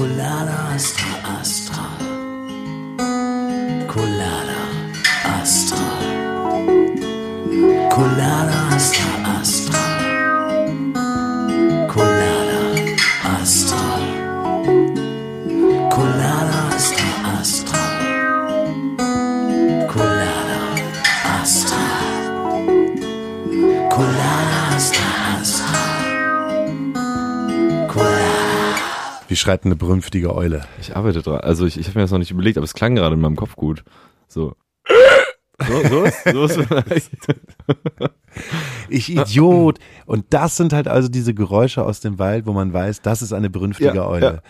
Colada Astra Astra. Colada schreit eine berühmtige Eule? Ich arbeite dran. Also ich, ich habe mir das noch nicht überlegt, aber es klang gerade in meinem Kopf gut. So. So, so ist, so ist vielleicht. Ich Idiot. Und das sind halt also diese Geräusche aus dem Wald, wo man weiß, das ist eine berünftige Ja, Eule. ja.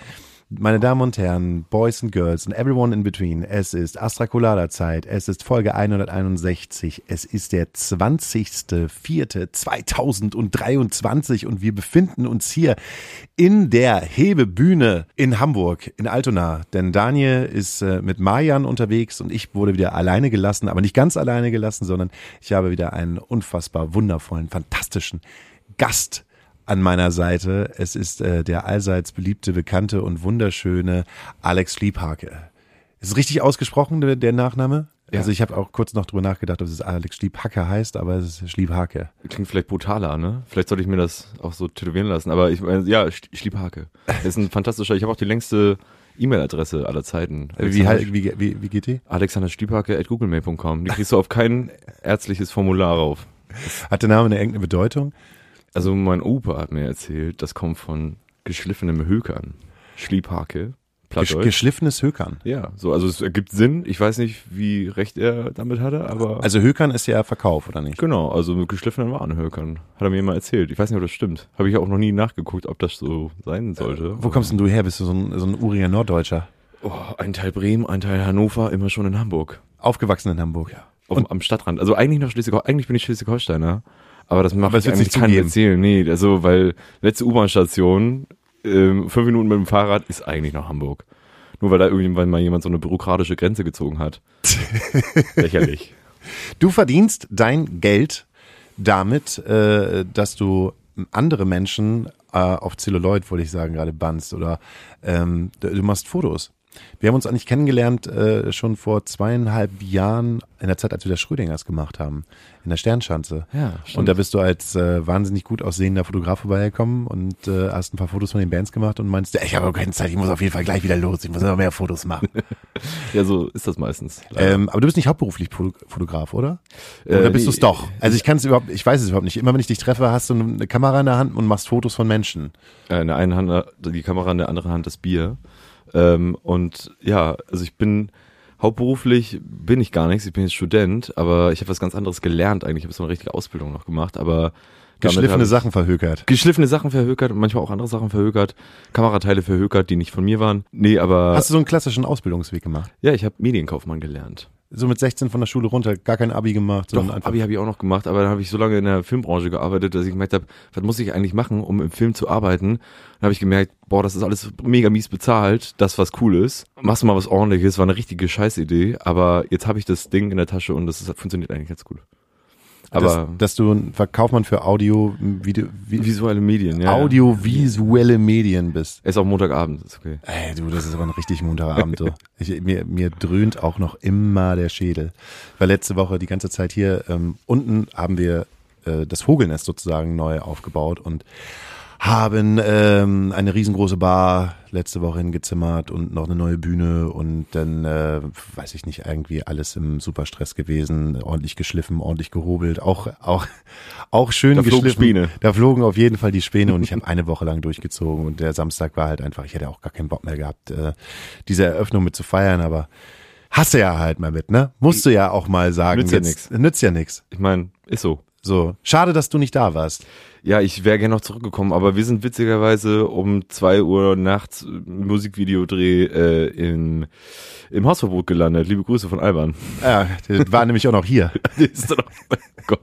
Meine Damen und Herren, Boys and Girls and everyone in between, es ist Astra Colada Zeit, es ist Folge 161, es ist der 20.04.2023 und wir befinden uns hier in der Hebebühne in Hamburg, in Altona. Denn Daniel ist äh, mit Marian unterwegs und ich wurde wieder alleine gelassen, aber nicht ganz alleine gelassen, sondern ich habe wieder einen unfassbar wundervollen, fantastischen Gast an meiner Seite. Es ist äh, der allseits beliebte, bekannte und wunderschöne Alex Schliebhake. Ist es richtig ausgesprochen, der, der Nachname? Ja. Also ich habe auch kurz noch drüber nachgedacht, ob es Alex Schliebhacke heißt, aber es ist Schliebhake. Klingt vielleicht brutaler, ne? Vielleicht sollte ich mir das auch so tätowieren lassen. Aber ich meine, ja, Sch- Schliebhake. Ist ein fantastischer, ich habe auch die längste E-Mail-Adresse aller Zeiten. Wie, wie, wie, wie geht die? Alexander Schliebhake at googlemail.com. Die kriegst du auf kein ärztliches Formular rauf. Hat der Name eine irgendeine Bedeutung? Also mein Opa hat mir erzählt, das kommt von geschliffenem Hökern. Schliebhake. Gesch geschliffenes Hökern. Ja, so, also es ergibt Sinn. Ich weiß nicht, wie recht er damit hatte, aber. Also Hökern ist ja Verkauf, oder nicht? Genau, also mit geschliffenen Warenhökern. Hat er mir mal erzählt. Ich weiß nicht, ob das stimmt. Habe ich auch noch nie nachgeguckt, ob das so sein sollte. Wo kommst denn du her? Bist du so ein, so ein uriger Norddeutscher? Oh, ein Teil Bremen, ein Teil Hannover, immer schon in Hamburg. Aufgewachsen in Hamburg. Ja. Auf, am Stadtrand. Also eigentlich noch Schleswig eigentlich bin ich Schleswig-Holsteiner. Aber das macht Aber wird's eigentlich nicht zugeben. erzählen. Nee, also, weil letzte U-Bahn-Station, ähm, fünf Minuten mit dem Fahrrad ist eigentlich noch Hamburg. Nur weil da irgendwann mal jemand so eine bürokratische Grenze gezogen hat. Lächerlich. Du verdienst dein Geld damit, äh, dass du andere Menschen äh, auf Zelluloid, wollte ich sagen, gerade bannst oder ähm, du machst Fotos. Wir haben uns eigentlich kennengelernt äh, schon vor zweieinhalb Jahren in der Zeit, als wir das Schrödingers gemacht haben, in der Sternschanze. Ja, stimmt. Und da bist du als äh, wahnsinnig gut aussehender Fotograf vorbeigekommen und äh, hast ein paar Fotos von den Bands gemacht und meinst, ja, ich habe keine Zeit, ich muss auf jeden Fall gleich wieder los, ich muss noch mehr Fotos machen. Ja, so ist das meistens. ähm, aber du bist nicht hauptberuflich Foto- Fotograf, oder? Oder Äh, bist du es nee, doch? Also ich kann es überhaupt, ich weiß es überhaupt nicht. Immer wenn ich dich treffe, hast du eine Kamera in der Hand und machst Fotos von Menschen. Äh, in der einen Hand äh, die Kamera, in der anderen Hand das Bier. Ähm, und ja, also ich bin hauptberuflich bin ich gar nichts, ich bin jetzt Student, aber ich habe was ganz anderes gelernt eigentlich. Ich habe so eine richtige Ausbildung noch gemacht, aber Geschliffene Sachen verhökert. Geschliffene Sachen verhökert und manchmal auch andere Sachen verhökert, Kamerateile verhökert, die nicht von mir waren. Nee, aber Hast du so einen klassischen Ausbildungsweg gemacht? ja, ich habe Medienkaufmann gelernt. So mit 16 von der Schule runter, gar kein Abi gemacht, Doch, einfach. Abi habe ich auch noch gemacht, aber dann habe ich so lange in der Filmbranche gearbeitet, dass ich gemerkt habe, was muss ich eigentlich machen, um im Film zu arbeiten? Dann habe ich gemerkt, boah, das ist alles mega mies bezahlt, das was cool ist. Machst du mal was ordentliches, war eine richtige Scheißidee, aber jetzt habe ich das Ding in der Tasche und das ist, funktioniert eigentlich ganz gut. Aber dass, dass du ein Verkaufmann für Audio, Video, vi, visuelle Medien, ja. ja. audiovisuelle Medien bist. Ist auch Montagabend, ist okay. Ey, du, das ist aber ein richtig munterer Abend. So. Ich, mir, mir dröhnt auch noch immer der Schädel. Weil letzte Woche die ganze Zeit hier ähm, unten haben wir äh, das Vogelnest sozusagen neu aufgebaut und haben ähm, eine riesengroße Bar letzte Woche hingezimmert und noch eine neue Bühne und dann, äh, weiß ich nicht, irgendwie alles im Superstress gewesen, ordentlich geschliffen, ordentlich gehobelt, auch auch auch schön Da flogen geschliffen. Späne. Da flogen auf jeden Fall die Späne und ich habe eine Woche lang durchgezogen und der Samstag war halt einfach, ich hätte auch gar keinen Bock mehr gehabt, äh, diese Eröffnung mit zu feiern, aber hast du ja halt mal mit, ne? Musst du ja auch mal sagen. Nützt ja jetzt- Nützt ja nix. Ich meine, ist so. So. Schade, dass du nicht da warst. Ja, ich wäre gerne noch zurückgekommen, aber wir sind witzigerweise um zwei Uhr nachts Musikvideodreh äh, in, im Hausverbot gelandet. Liebe Grüße von Alban. Ja, der war nämlich auch noch hier. ist doch, oh Gott.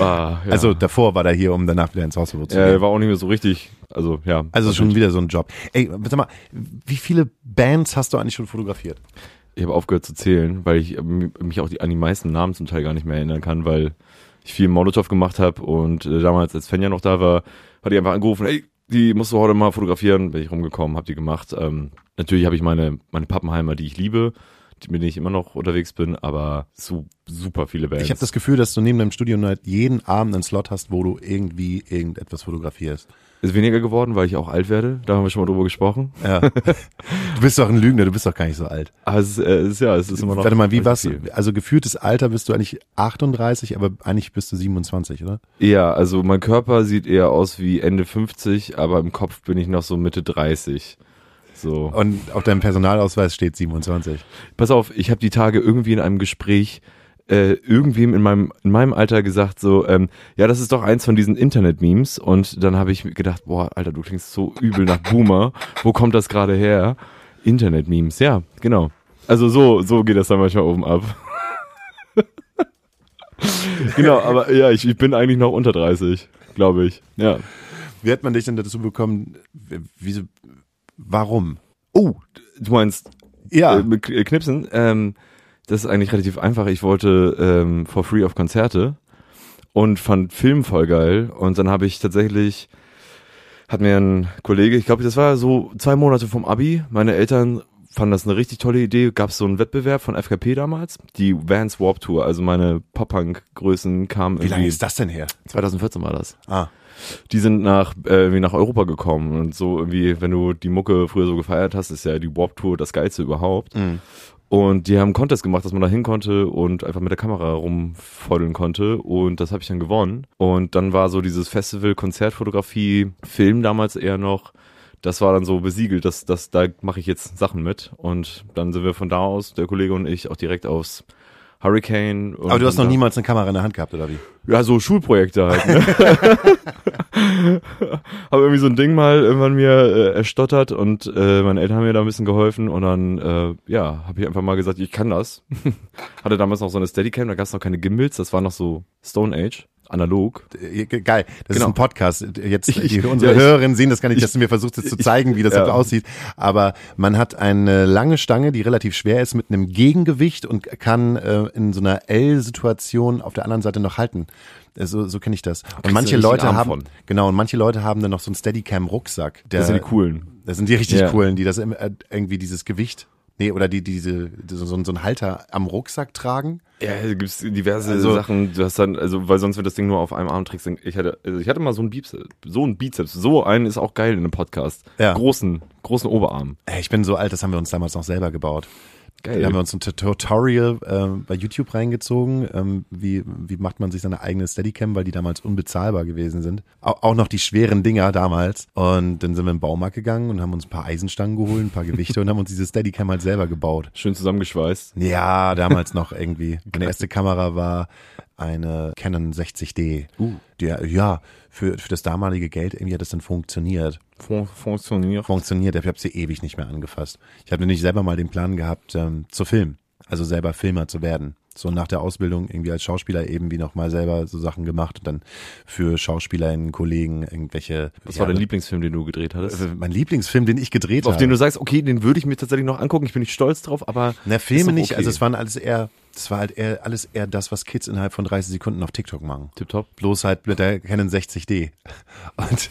Ah, ja. Also davor war der hier, um danach wieder ins Hausverbot zu ja, gehen. er war auch nicht mehr so richtig. Also ja. Also schon wieder so ein Job. Ey, sag mal, wie viele Bands hast du eigentlich schon fotografiert? Ich habe aufgehört zu zählen, weil ich ähm, mich auch die, an die meisten Namen zum Teil gar nicht mehr erinnern kann, weil ich viel Molotow gemacht habe und äh, damals, als Fenja noch da war, hat die einfach angerufen, hey, die musst du heute mal fotografieren, bin ich rumgekommen, hab die gemacht. Ähm, natürlich habe ich meine, meine Pappenheimer, die ich liebe, mit denen ich immer noch unterwegs bin, aber so super viele Bands. Ich habe das Gefühl, dass du neben deinem halt jeden Abend einen Slot hast, wo du irgendwie irgendetwas fotografierst. Ist weniger geworden, weil ich auch alt werde. Da haben wir schon mal drüber gesprochen. Ja. du bist doch ein Lügner, du bist doch gar nicht so alt. Aber es ist, ja, es ist immer noch. Warte mal, wie also was? viel. Also gefühltes Alter bist du eigentlich 38, aber eigentlich bist du 27, oder? Ja, also mein Körper sieht eher aus wie Ende 50, aber im Kopf bin ich noch so Mitte 30. So. Und auf deinem Personalausweis steht 27. Pass auf, ich habe die Tage irgendwie in einem Gespräch äh, irgendwem in meinem in meinem Alter gesagt so, ähm, ja, das ist doch eins von diesen Internet-Memes und dann habe ich gedacht, boah, Alter, du klingst so übel nach Boomer. Wo kommt das gerade her? Internet-Memes, ja, genau. Also so so geht das dann manchmal oben ab. genau, aber ja, ich, ich bin eigentlich noch unter 30, glaube ich. Ja. Wie hat man dich denn dazu bekommen? Wieso, warum? Oh, du meinst Ja, äh, äh, Knipsen, ähm, das ist eigentlich relativ einfach. Ich wollte ähm, for free auf Konzerte und fand Film voll geil. Und dann habe ich tatsächlich, hat mir ein Kollege, ich glaube, das war so zwei Monate vom Abi, meine Eltern fanden das eine richtig tolle Idee. Gab es so einen Wettbewerb von FKP damals, die Vans Warp Tour, also meine Pop-Punk-Größen kamen wie lange ist das denn her? 2014 war das Ah, die sind nach äh, irgendwie nach Europa gekommen und so irgendwie, wenn du die Mucke früher so gefeiert hast, ist ja die Warp Tour das geilste überhaupt. Mhm. Und die haben Contest gemacht, dass man da hin konnte und einfach mit der Kamera rumfoddeln konnte. Und das habe ich dann gewonnen. Und dann war so dieses Festival Konzertfotografie Film damals eher noch. Das war dann so besiegelt, dass, dass da mache ich jetzt Sachen mit. Und dann sind wir von da aus, der Kollege und ich, auch direkt aufs Hurricane. Aber du hast noch niemals eine Kamera in der Hand gehabt, oder wie? ja, so Schulprojekte halt. Ne? habe irgendwie so ein Ding mal irgendwann mir äh, erstottert und äh, meine Eltern haben mir da ein bisschen geholfen und dann, äh, ja, habe ich einfach mal gesagt, ich kann das. Hatte damals noch so eine Steadicam, da gab es noch keine Gimbals, das war noch so Stone Age, analog. Äh, Geil, das Genau. ist ein Podcast. Jetzt die, unsere ich- Hörerinnen sehen das gar nicht, dass du mir versuchst jetzt zu zeigen, wie das ja. so aussieht. Aber man hat eine lange Stange, die relativ schwer ist, mit einem Gegengewicht und kann äh, in so einer L-Situation auf der anderen Seite noch halten. Äh, So, so kenne ich das. Und manche Leute haben von. genau und manche Leute haben dann noch so einen Steadicam-Rucksack. Der- Das sind die coolen. Das sind die richtig Ja. coolen, die das äh, irgendwie dieses Gewicht, nee oder die diese so, so, so einen Halter am Rucksack tragen. Ja, da gibt's diverse Also- Sachen. Du hast dann, also, weil sonst wird das Ding nur auf einem Arm trägst. Ich hatte, also ich hatte mal so einen Bizeps, so einen Bizeps. So einen ist auch geil in einem Podcast. Ja. Großen, großen Oberarm. Ey, Ich bin so alt, das haben wir uns damals noch selber gebaut. Geil. Da haben wir uns ein Tutorial ähm, bei YouTube reingezogen, ähm, wie, wie macht man sich seine eigene Steadicam, weil die damals unbezahlbar gewesen sind. Auch, auch noch die schweren Dinger damals. Und dann sind wir im Baumarkt gegangen und haben uns ein paar Eisenstangen geholt, ein paar Gewichte und haben uns diese Steadicam halt selber gebaut. Schön zusammengeschweißt. Ja, damals noch irgendwie. Meine erste Kamera war eine Canon 60D. Uh. Die, ja, für, für das damalige Geld irgendwie hat das dann funktioniert. Fun funktioniert. Funktioniert. Ich habe sie ewig nicht mehr angefasst. Ich habe nämlich selber mal den Plan gehabt, ähm, zu filmen. Also selber Filmer zu werden. So nach der Ausbildung irgendwie als Schauspieler eben wie noch mal selber so Sachen gemacht und dann für SchauspielerInnen, Kollegen irgendwelche. Was ja, war dein Lieblingsfilm, den du gedreht hattest? äh, Mein Lieblingsfilm, den ich gedreht Auf habe. den du sagst, okay, den würde ich mir tatsächlich noch angucken, ich bin nicht stolz drauf, aber. Na, Filme nicht. okay. Also es waren alles eher, das war halt eher, alles eher das, was Kids innerhalb von 30 Sekunden auf TikTok machen. Tipptopp. Bloß halt mit der Canon 60D. Und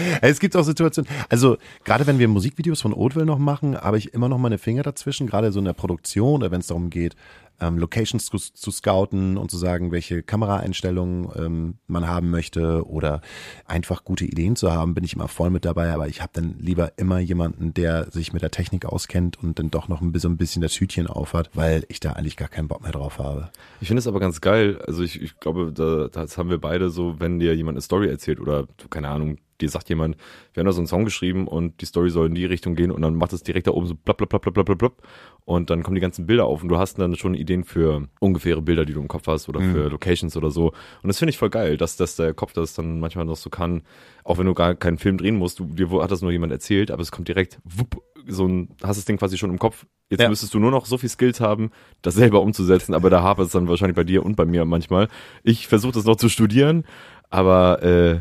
es gibt auch Situationen, also gerade wenn wir Musikvideos von Oatville noch machen, habe ich immer noch meine Finger dazwischen, gerade so in der Produktion oder wenn es darum geht, ähm, Locations zu, zu scouten und zu sagen, welche Kameraeinstellungen ähm, man haben möchte oder einfach gute Ideen zu haben, bin ich immer voll mit dabei, aber ich habe dann lieber immer jemanden, der sich mit der Technik auskennt und dann doch noch ein bisschen, ein bisschen das Hütchen aufhat, weil ich da eigentlich gar keinen Bock mehr drauf habe. Ich finde es aber ganz geil. Also ich, ich glaube, da, das haben wir beide so, wenn dir jemand eine Story erzählt oder, keine Ahnung, dir sagt jemand, wir haben da so einen Song geschrieben und die Story soll in die Richtung gehen und dann macht es direkt da oben so blab, blab, blab, blab, blab, blab, blab und dann kommen die ganzen Bilder auf und du hast dann schon Ideen für ungefähre Bilder, die du im Kopf hast oder für Locations oder so. Und das finde ich voll geil, dass, dass der Kopf das dann manchmal noch so kann, auch wenn du gar keinen Film drehen musst, du, dir hat das nur jemand erzählt, aber es kommt direkt, wupp, so ein, hast das Ding quasi schon im Kopf. Jetzt Ja. müsstest du nur noch so viel Skills haben, das selber umzusetzen, aber da hapert es dann wahrscheinlich bei dir und bei mir manchmal. Ich versuche das noch zu studieren, aber äh,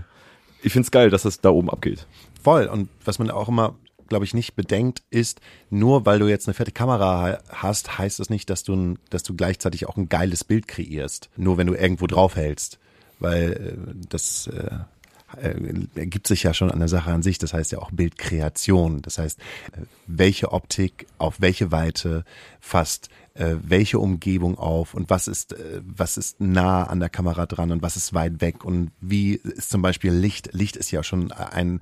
ich find's geil, dass das da oben abgeht. Voll. Und was man auch immer, glaube ich, nicht bedenkt, ist, nur weil du jetzt eine fette Kamera hast, heißt das nicht, dass du, ein, dass du gleichzeitig auch ein geiles Bild kreierst. Nur wenn du irgendwo draufhältst. Weil äh, das äh, äh, ergibt sich ja schon an der Sache an sich. Das heißt ja auch Bildkreation. Das heißt, äh, welche Optik auf welche Weite fasst äh, welche Umgebung auf und was ist, äh, was ist nah an der Kamera dran und was ist weit weg und wie ist zum Beispiel Licht. Licht ist ja schon ein,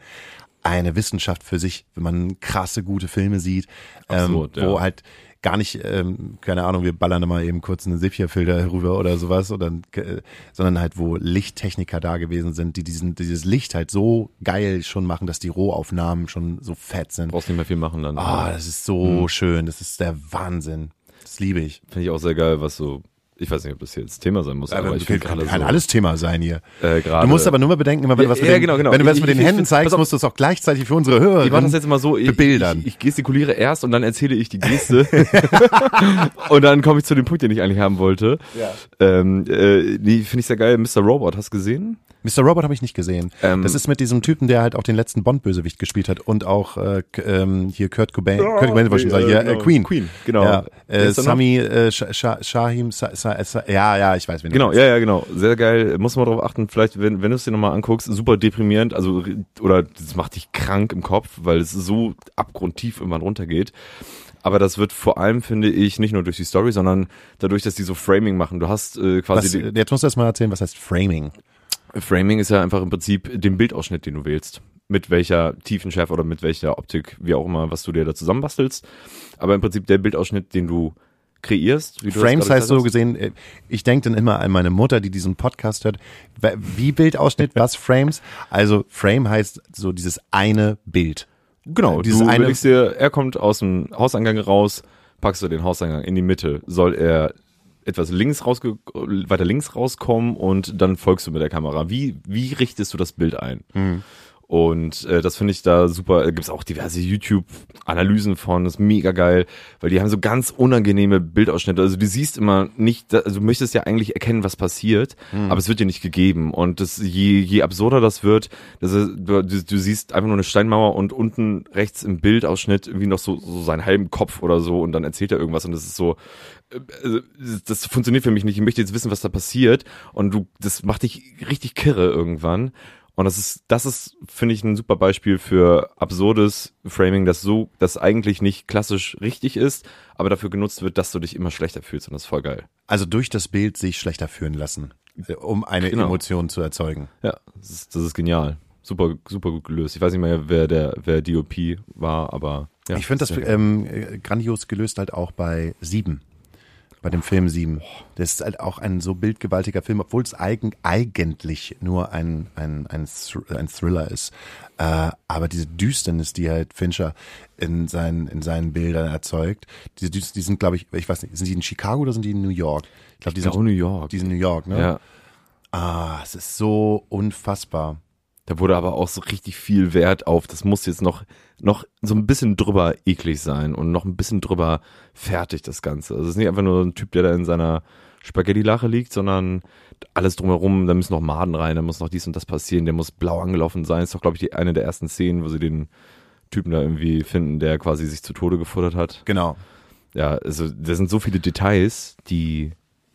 eine Wissenschaft für sich, wenn man krasse, gute Filme sieht, Absolut, ähm, wo ja. halt gar nicht, ähm, keine Ahnung, wir ballern mal eben kurz einen Sepia-Filter rüber oder sowas, oder, äh, sondern halt, wo Lichttechniker da gewesen sind, die diesen, dieses Licht halt so geil schon machen, dass die Rohaufnahmen schon so fett sind. Brauchst nicht mehr viel machen dann. Ah, das ist so schön, das ist der Wahnsinn. Das liebe ich. Finde ich auch sehr geil, was so, ich weiß nicht, ob das hier jetzt Thema sein muss, aber, Aber ich kann, kann so, alles Thema sein hier. äh. Du musst aber nur mal bedenken, wenn du Ja, was mit ja, den, genau, genau. wenn du was Ich- mit den ich- Händen ich- zeigst, auf. musst du es auch gleichzeitig für unsere Hörer Ich mache das jetzt mal so, ich, bebildern. ich, ich gestikuliere erst und dann erzähle ich die Geste und dann komme ich zu dem Punkt, den ich eigentlich haben wollte. Ja. Ähm, äh, die finde ich sehr geil. Mr. Robot, hast du gesehen? Mr. Robot habe ich nicht gesehen. Ähm, das ist mit diesem Typen, der halt auch den letzten Bond-Bösewicht gespielt hat und auch äh, ähm, hier Kurt Cobain, Kurt Cobain wollte ich schon sagen, hier, äh, Queen. Queen, genau. Ja, äh? Sami äh, Sh Sh Shahim, Ja, ja, ich weiß, wen Genau, ja, ja, genau. Sehr geil. Muss man darauf achten, vielleicht, wenn, wenn du es dir nochmal anguckst, super deprimierend, also, oder das macht dich krank im Kopf, weil es so abgrundtief irgendwann runtergeht. Aber das wird vor allem, finde ich, nicht nur durch die Story, sondern dadurch, dass die so Framing machen. Du hast äh, quasi Was, die, jetzt musst du erst mal erzählen, was heißt Framing? Framing ist ja einfach im Prinzip den Bildausschnitt, den du wählst. Mit welcher Tiefenschärfe oder mit welcher Optik, wie auch immer, was du dir da zusammenbastelst. Aber im Prinzip der Bildausschnitt, den du kreierst. Wie Frames heißt so gesehen, äh, ich denke dann immer an meine Mutter, die diesen Podcast hört. Wie Bildausschnitt, was Frames? Also Frame heißt so dieses eine Bild. Genau, dieses du eine- dir, er kommt aus dem Hauseingang raus, packst du den Hauseingang in die Mitte. Soll er etwas links rausge weiter links rauskommen und dann folgst du mit der Kamera. Wie, wie richtest du das Bild ein? Und äh, das finde ich da super. Da gibt's auch diverse YouTube-Analysen von, das ist mega geil, weil die haben so ganz unangenehme Bildausschnitte. Also du siehst immer nicht, also du möchtest ja eigentlich erkennen, was passiert, aber es wird dir nicht gegeben. Und das, je, je absurder das wird, das ist, du, du, du siehst einfach nur eine Steinmauer und unten rechts im Bildausschnitt irgendwie noch so, so seinen halben Kopf oder so und dann erzählt er irgendwas und das ist so, äh, also, das funktioniert für mich nicht. Ich möchte jetzt wissen, was da passiert. Und du, das macht dich richtig kirre irgendwann. Und das ist, das ist, finde ich, ein super Beispiel für absurdes Framing, das so, das eigentlich nicht klassisch richtig ist, aber dafür genutzt wird, dass du dich immer schlechter fühlst. Und das ist voll geil. Also durch das Bild sich schlechter fühlen lassen, um eine Genau. Emotion zu erzeugen. Ja, das ist, das ist genial. Super, super gut gelöst. Ich weiß nicht mehr, wer der, wer DOP war, aber ja. ich finde das ähm, äh, grandios gelöst halt auch bei Sieben. Bei dem Film Sieben. Das ist halt auch ein so bildgewaltiger Film, obwohl es eigen, eigentlich nur ein, ein, ein, ein Thriller ist. Äh, aber diese Düsternis, die halt Fincher in seinen, in seinen Bildern erzeugt, diese Düster, die sind, glaube ich, ich weiß nicht, sind die in Chicago oder sind die in New York? Ich glaube, die sind glaube, New York. Die sind New York, ne? ja. Ah, es ist so unfassbar. Da wurde aber auch so richtig viel Wert auf, das muss jetzt noch, noch so ein bisschen drüber eklig sein und noch ein bisschen drüber fertig, das Ganze. Also es ist nicht einfach nur ein Typ, der da in seiner Spaghetti-Lache liegt, sondern alles drumherum, da müssen noch Maden rein, da muss noch dies und das passieren, der muss blau angelaufen sein. Ist doch, glaube ich, die, eine der ersten Szenen, wo sie den Typen da irgendwie finden, der quasi sich zu Tode gefuttert hat. Genau. Ja, also da sind so viele Details, die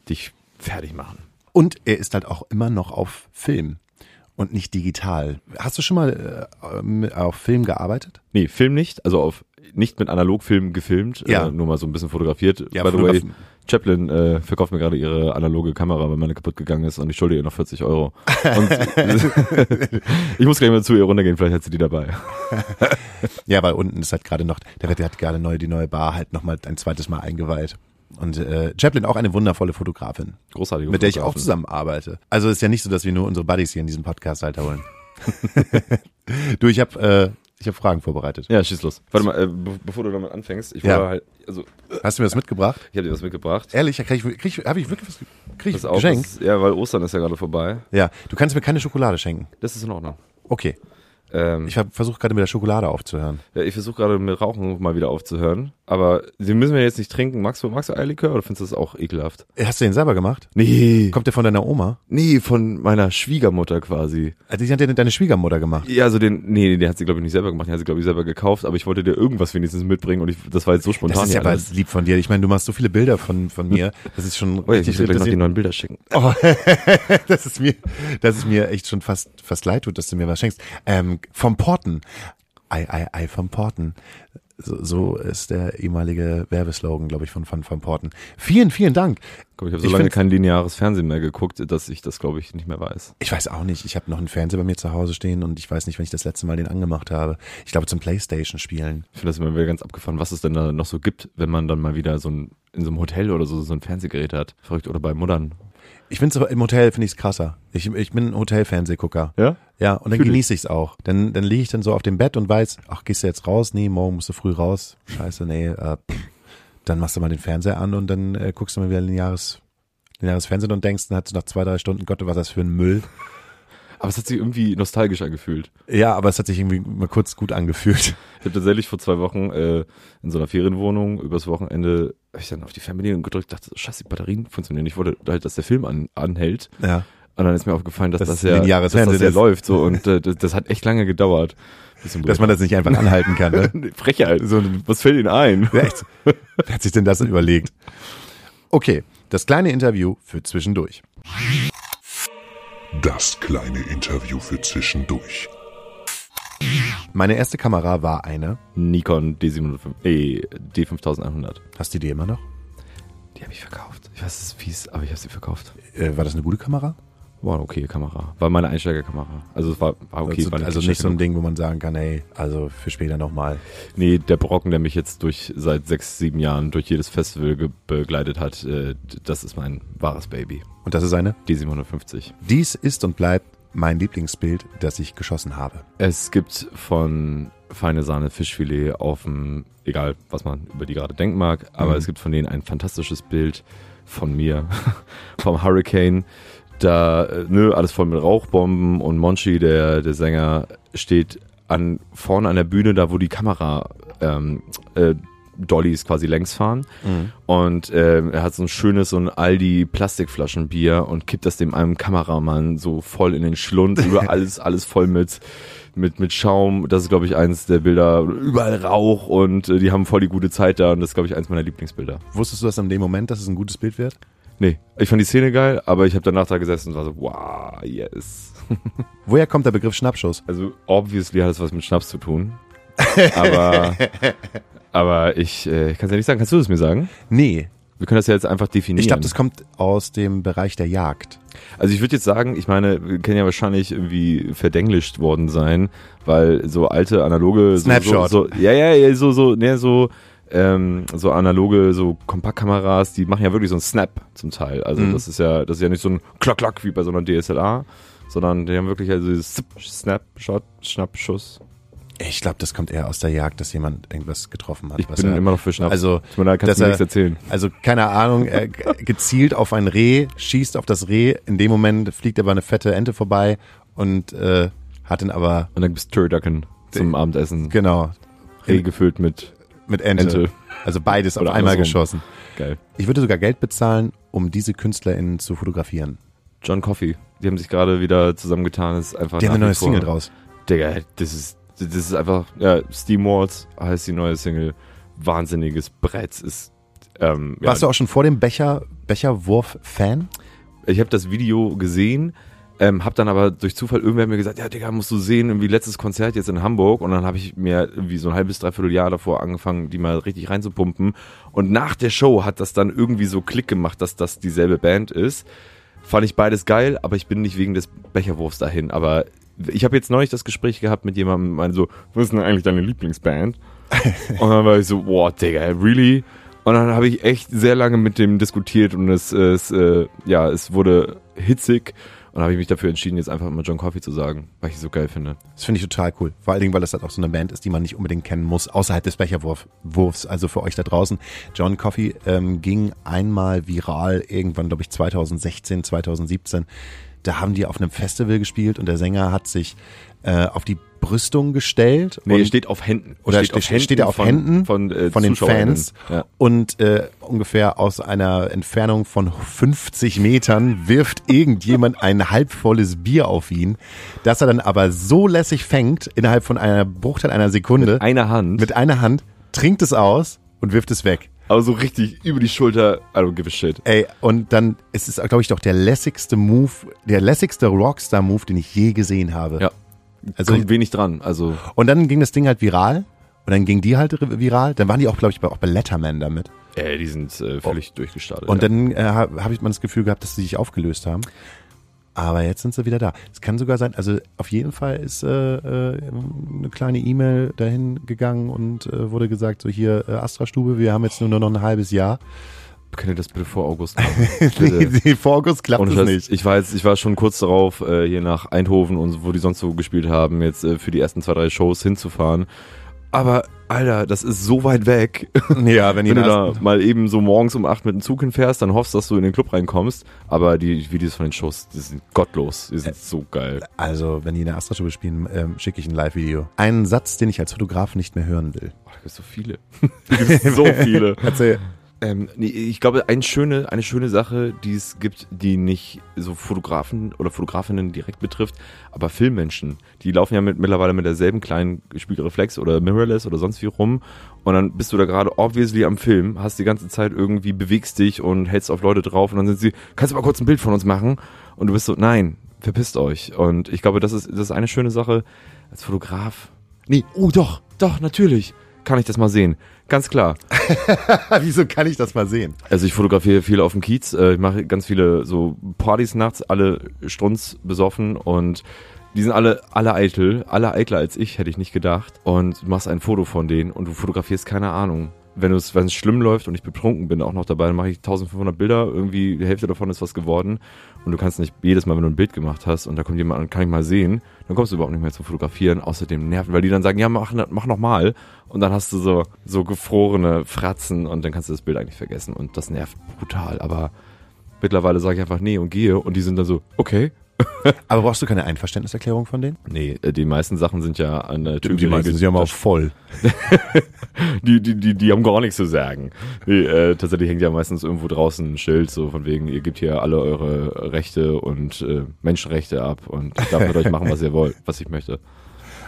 dich fertig machen. Und er ist halt auch immer noch auf Film und nicht digital. Hast du schon mal äh, auf Film gearbeitet? Nee, Film nicht, also auf nicht mit Analogfilm gefilmt, Ja. äh, nur mal so ein bisschen fotografiert. Ja, By the way, Chaplin äh, verkauft mir gerade ihre analoge Kamera, weil meine kaputt gegangen ist und ich schulde ihr noch 40 Euro. Und ich muss gleich mal zu ihr runtergehen, vielleicht hat sie die dabei. Ja, weil unten ist halt gerade noch, der wird der hat gerade neu die neue Bar halt nochmal ein zweites Mal eingeweiht. Und äh, Chaplin auch eine wundervolle Fotografin, Großartige mit der ich auch zusammenarbeite. Also ist ja nicht so, dass wir nur unsere Buddies hier in diesem Podcast halt holen. du, ich habe äh, ich hab Fragen vorbereitet. Ja, schieß los. Warte mal, äh, be bevor du damit anfängst, ich Ja. wollte halt, also Hast du mir das mitgebracht? ich habe dir was mitgebracht. Ehrlich, krieg ich, krieg habe ich wirklich was krieg ich geschenkt? das, ja, weil Ostern ist ja gerade vorbei. Ja, du kannst mir keine Schokolade schenken. Das ist in Ordnung. Okay. Ähm, Ich versuche gerade mit der Schokolade aufzuhören. ja, ich versuche gerade mit Rauchen mal wieder aufzuhören. Aber den müssen wir jetzt nicht trinken. Magst du, magst du Eierlikör oder findest du das auch ekelhaft? Hast du den selber gemacht? Nee. Kommt der von deiner Oma? Nee, von meiner Schwiegermutter quasi. Also die hat den deine Schwiegermutter gemacht. Ja, also den, nee, nee, den hat sie glaube ich nicht selber gemacht, den hat sie glaube ich selber gekauft, aber ich wollte dir irgendwas wenigstens mitbringen und ich, das war jetzt so spontan Das ist ja aber alles. lieb von dir. Ich meine, du machst so viele Bilder von, von mir. Das ist schon Oh, ja, ich muss dir noch die neuen Bilder schicken. oh, das ist mir, das ist mir echt schon fast, fast leid tut, dass du mir was schenkst. Ähm, vom Porten. Ei, ei, ei, vom Porten. So, so ist der ehemalige Werbeslogan, glaube ich, von Van van Porten. Vielen, vielen Dank. Guck, ich habe so Ich lange kein lineares Fernsehen mehr geguckt, dass ich das glaube ich nicht mehr weiß. Ich weiß auch nicht. Ich habe noch einen Fernseher bei mir zu Hause stehen und ich weiß nicht, wenn ich das letzte Mal den angemacht habe. Ich glaube zum Playstation spielen. Ich finde das immer wieder ganz abgefahren, was es denn da noch so gibt, wenn man dann mal wieder so ein, in so einem Hotel oder so, so ein Fernsehgerät hat. Verrückt. Oder bei Muttern. Ich finde es im Hotel finde ich es krasser. Ich, ich bin ein Hotel-Fernsehgucker. Ja? Ja, und dann genieße ich es auch. Dann, dann liege ich dann so auf dem Bett und weiß, ach, gehst du jetzt raus? Nee, morgen musst du früh raus. Scheiße, nee. Äh, dann machst du mal den Fernseher an und dann äh, guckst du mal wieder lineares, lineares Fernsehen und denkst, dann hast du nach zwei, drei Stunden, Gott, was ist das für ein Müll. Aber es hat sich irgendwie nostalgisch angefühlt. Ja, aber es hat sich irgendwie mal kurz gut angefühlt. Ich habe tatsächlich vor zwei Wochen äh, in so einer Ferienwohnung übers Wochenende hab ich dann auf die Fernbedienung gedrückt, dachte, so, scheiße, die Batterien funktionieren. Ich wollte halt, dass der Film an, anhält. Ja. Und dann ist mir aufgefallen, dass Das das, ja, dass das ja läuft. So und äh, das, das hat echt lange gedauert. Dass man das nicht einfach anhalten kann, ne? Frechheit. So, Was fällt Ihnen ein? Echt. Wer hat sich denn das denn überlegt? Okay, das kleine Interview für zwischendurch. Das kleine Interview für zwischendurch. Meine erste Kamera war eine. Nikon D705, äh, D5100. Hast du die immer noch? Die habe ich verkauft. Ich weiß, es ist fies, aber ich habe sie verkauft. Äh, war das eine gute Kamera? War eine okay Kamera. War meine Einsteigerkamera. Also es war, war okay. also war also nicht so ein. Ding, wo man sagen kann, ey, also für später nochmal. Nee, der Brocken, der mich jetzt durch seit sechs, sieben Jahren durch jedes Festival begleitet hat, äh, das ist mein wahres Baby. Und das ist eine? D750. Dies ist und bleibt mein Lieblingsbild, das ich geschossen habe. Es gibt von feine Sahne Fischfilet auf dem, egal was man über die gerade denken mag, aber Mhm. es gibt von denen ein fantastisches Bild von mir, vom Hurricane. Da, äh, ne, alles voll mit Rauchbomben und Monchi, der, der Sänger, steht an, vorne an der Bühne, da wo die Kamera, ähm, äh, Dollys quasi längs fahren. Und ähm, er hat so ein schönes, so ein Aldi Plastikflaschenbier und kippt das dem einem Kameramann so voll in den Schlund, über alles, alles voll mit, mit, mit Schaum. Das ist, glaube ich, eins der Bilder. Überall Rauch und äh, die haben voll die gute Zeit da und das ist, glaube ich, eins meiner Lieblingsbilder. Wusstest du das in dem Moment, dass es ein gutes Bild wird? Nee, ich fand die Szene geil, aber ich habe danach da gesessen und war so, wow, yes. Woher kommt der Begriff Schnappschuss? Also obviously hat es was mit Schnaps zu tun. Aber, aber ich, äh, kann es ja nicht sagen. Kannst du das mir sagen? Nee, Wir können das ja jetzt einfach definieren. ich glaube, das kommt aus dem Bereich der Jagd. Also ich würde jetzt sagen, ich meine, wir können ja wahrscheinlich irgendwie verdenglischt worden sein, weil so alte analoge so, Snapshot. So, so, ja, ja, ja, so, so, ne, so, ähm, so analoge, so Kompaktkameras, die machen ja wirklich so einen Snap zum Teil. Also Mhm. das ist ja, das ist ja nicht so ein Klack-Klack wie bei so einer DSLR, sondern die haben wirklich also Snap, Shot, Schnapp, Schuss. Ich glaube, das kommt eher aus der Jagd, dass jemand irgendwas getroffen hat. Ich bin er, immer noch für Schnaps. Also, Tut mir leid, kannst du mir er- nichts erzählen. Also keine Ahnung, er gezielt auf ein Reh, schießt auf das Reh. In dem Moment fliegt aber eine fette Ente vorbei und äh, hat ihn aber Und dann gibt's Turducken zum Abendessen. genau Reh gefüllt mit mit Ente. Ente. Also beides auf einmal andersrum. geschossen. Geil. Ich würde sogar Geld bezahlen, um diese KünstlerInnen zu fotografieren. John Coffey. Die haben sich gerade wieder zusammengetan. Das ist einfach Die haben eine neue Single draus. Digga, das ist, das ist einfach, ja, Steam Wars heißt die neue Single. Wahnsinniges Brett. Ist, ähm, ja, Warst du auch schon vor dem Becher, Becherwurf-Fan? ich habe das Video gesehen, ähm, hab dann aber durch Zufall irgendwer mir gesagt, ja, Digga, musst du sehen, irgendwie letztes Konzert jetzt in Hamburg. Und dann habe ich mir irgendwie so ein halbes, dreiviertel Jahr davor angefangen, die mal richtig reinzupumpen. Und nach der Show hat das dann irgendwie so Klick gemacht, dass das dieselbe Band ist. Fand ich beides geil, aber ich bin nicht wegen des Becherwurfs dahin. Aber ich habe jetzt neulich das Gespräch gehabt mit jemandem, meinte so, was ist denn eigentlich deine Lieblingsband? und dann war ich so, wow, Digga, really? Und dann habe ich echt sehr lange mit dem diskutiert und es, es äh, ja, es wurde hitzig. Und habe ich mich dafür entschieden, jetzt einfach mal John Coffey zu sagen, weil ich es so geil finde. Das finde ich total cool. Vor allen Dingen, weil das halt auch so eine Band ist, die man nicht unbedingt kennen muss, außerhalb des Becherwurfs. Also für euch da draußen. John Coffey ähm, ging einmal viral, irgendwann, glaube ich, 2016, 2017. da haben die auf einem Festival gespielt und der Sänger hat sich äh, auf die Brüstung gestellt. Nee, und, steht auf Händen. oder steht, steht, er auf von, Händen von, äh, von den. Fans Ja. und äh, ungefähr aus einer Entfernung von 50 Metern wirft irgendjemand ein halbvolles Bier auf ihn, das er dann aber so lässig fängt, innerhalb von einer Bruchteil einer Sekunde, Eine Hand. mit einer Hand, trinkt es aus und wirft es weg. Aber so richtig über die Schulter. I don't give a shit. Ey, und dann ist es, glaube ich, doch der lässigste Move, der lässigste Rockstar-Move, den ich je gesehen habe. Ja. Also, Kommt wenig dran. Also, und dann ging das Ding halt viral. Und dann ging die halt viral. Dann waren die auch, glaube ich, bei, auch bei Letterman damit. äh, die sind äh, völlig durchgestartet. Und ja. dann äh, habe hab ich mal das Gefühl gehabt, dass sie sich aufgelöst haben. Aber jetzt sind sie wieder da. Es kann sogar sein, also auf jeden Fall ist äh, äh, eine kleine E-Mail dahin gegangen und äh, wurde gesagt, so hier, äh, Astra-Stube, wir haben jetzt nur noch ein halbes Jahr. Könnt ihr das bitte vor August machen? nee, vor August klappt es nicht. Ich war jetzt, ich war schon kurz darauf, äh, hier nach Eindhoven und wo die sonst so gespielt haben, jetzt äh, für die ersten zwei, drei Shows hinzufahren. Aber, Alter, das ist so weit weg. Ja, wenn, Wenn du da mal eben so morgens um acht mit dem Zug hinfährst, dann hoffst, dass du in den Club reinkommst. Aber die Videos von den Shows, die sind gottlos. Die sind so geil. Also, wenn die in der Astra-Stube spielen, ähm, schicke ich ein Live-Video. Einen Satz, den ich als Fotograf nicht mehr hören will. Boah, da gibt's so viele. da gibt's so viele. Erzähl. Ähm, nee, ich glaube, eine schöne, eine schöne Sache, die es gibt, die nicht so Fotografen oder Fotografinnen direkt betrifft, aber Filmmenschen, die laufen ja mit, mittlerweile mit derselben kleinen Spiegelreflex oder Mirrorless oder sonst wie rum und dann bist du da gerade obviously am Film, hast die ganze Zeit irgendwie, bewegst dich und hältst auf Leute drauf und dann sind sie, kannst du mal kurz ein Bild von uns machen? Und du bist so, nein, verpisst euch. Und ich glaube, das ist, das ist eine schöne Sache als Fotograf. Nee, oh doch, doch, natürlich. Kann ich das mal sehen. Ganz klar. Wieso kann ich das mal sehen? Also ich fotografiere viel auf dem Kiez, äh, ich mache ganz viele so Partys nachts, alle strunz besoffen und die sind alle, alle eitel, alle eitler als ich, hätte ich nicht gedacht. Und du machst ein Foto von denen und du fotografierst keine Ahnung. Wenn es wenn es schlimm läuft und ich betrunken bin auch noch dabei, dann mache ich 1500 Bilder, irgendwie die Hälfte davon ist was geworden und du kannst nicht jedes Mal, wenn du ein Bild gemacht hast und da kommt jemand an, kann ich mal sehen, dann kommst du überhaupt nicht mehr zum Fotografieren, außerdem nerven, weil die dann sagen, ja, mach, mach noch mal und dann hast du so, so gefrorene Fratzen und dann kannst du das Bild eigentlich vergessen und das nervt brutal, aber mittlerweile sage ich einfach nee und gehe und die sind dann so, okay. Aber brauchst du keine Einverständniserklärung von denen? Nee, äh, die meisten Sachen sind ja an äh, Die meisten sind ja mal voll. die, die, die, die haben gar nichts zu sagen. Nee, äh, tatsächlich hängt ja meistens irgendwo draußen ein Schild, so von wegen, ihr gebt hier alle eure Rechte und äh, Menschenrechte ab und ich darf mit euch machen, was ihr wollt, was ich möchte.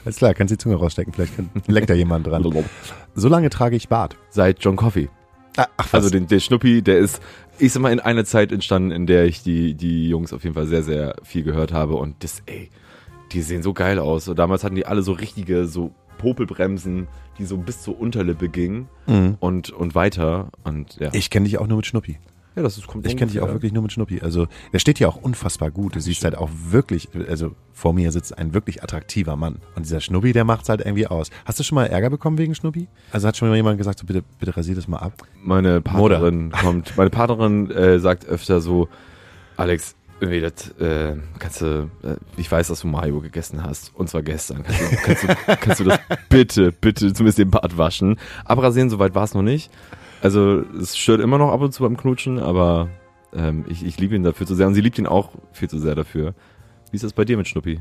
Alles klar, kannst die Zunge rausstecken, vielleicht kann, leckt da jemand dran. So lange trage ich Bart. Seit John Coffey. Ah, Ach, Also den, der Schnuppi, der ist, ich sag mal, in einer Zeit entstanden, in der ich die, die Jungs auf jeden Fall sehr, sehr viel gehört habe und das, ey, die sehen so geil aus. Und damals hatten die alle so richtige, so Popelbremsen, die so bis zur Unterlippe gingen und, und weiter und ja. ich kenne dich auch nur mit Schnuppi. Ja, das ist, kommt Ich kenne dich auch wirklich nur mit Schnuppi. Also, der steht ja auch unfassbar gut. Du siehst halt auch wirklich, also vor mir sitzt ein wirklich attraktiver Mann. Und dieser Schnuppi, der macht's halt irgendwie aus. Hast du schon mal Ärger bekommen wegen Schnuppi? Also hat schon mal jemand gesagt, so bitte, bitte rasier das mal ab? Meine Partnerin kommt, meine Partnerin äh, sagt öfter so, Alex, irgendwie das, äh, kannst du, äh, ich weiß, dass du Mario gegessen hast, und zwar gestern. Kannst du, kannst du, kannst du das bitte, bitte zumindest den Bart waschen? Abrasieren, soweit war es noch nicht. Also es stört immer noch ab und zu beim Knutschen, aber ähm, ich, ich liebe ihn dafür zu sehr und sie liebt ihn auch viel zu sehr dafür. Wie ist das bei dir mit Schnuppi?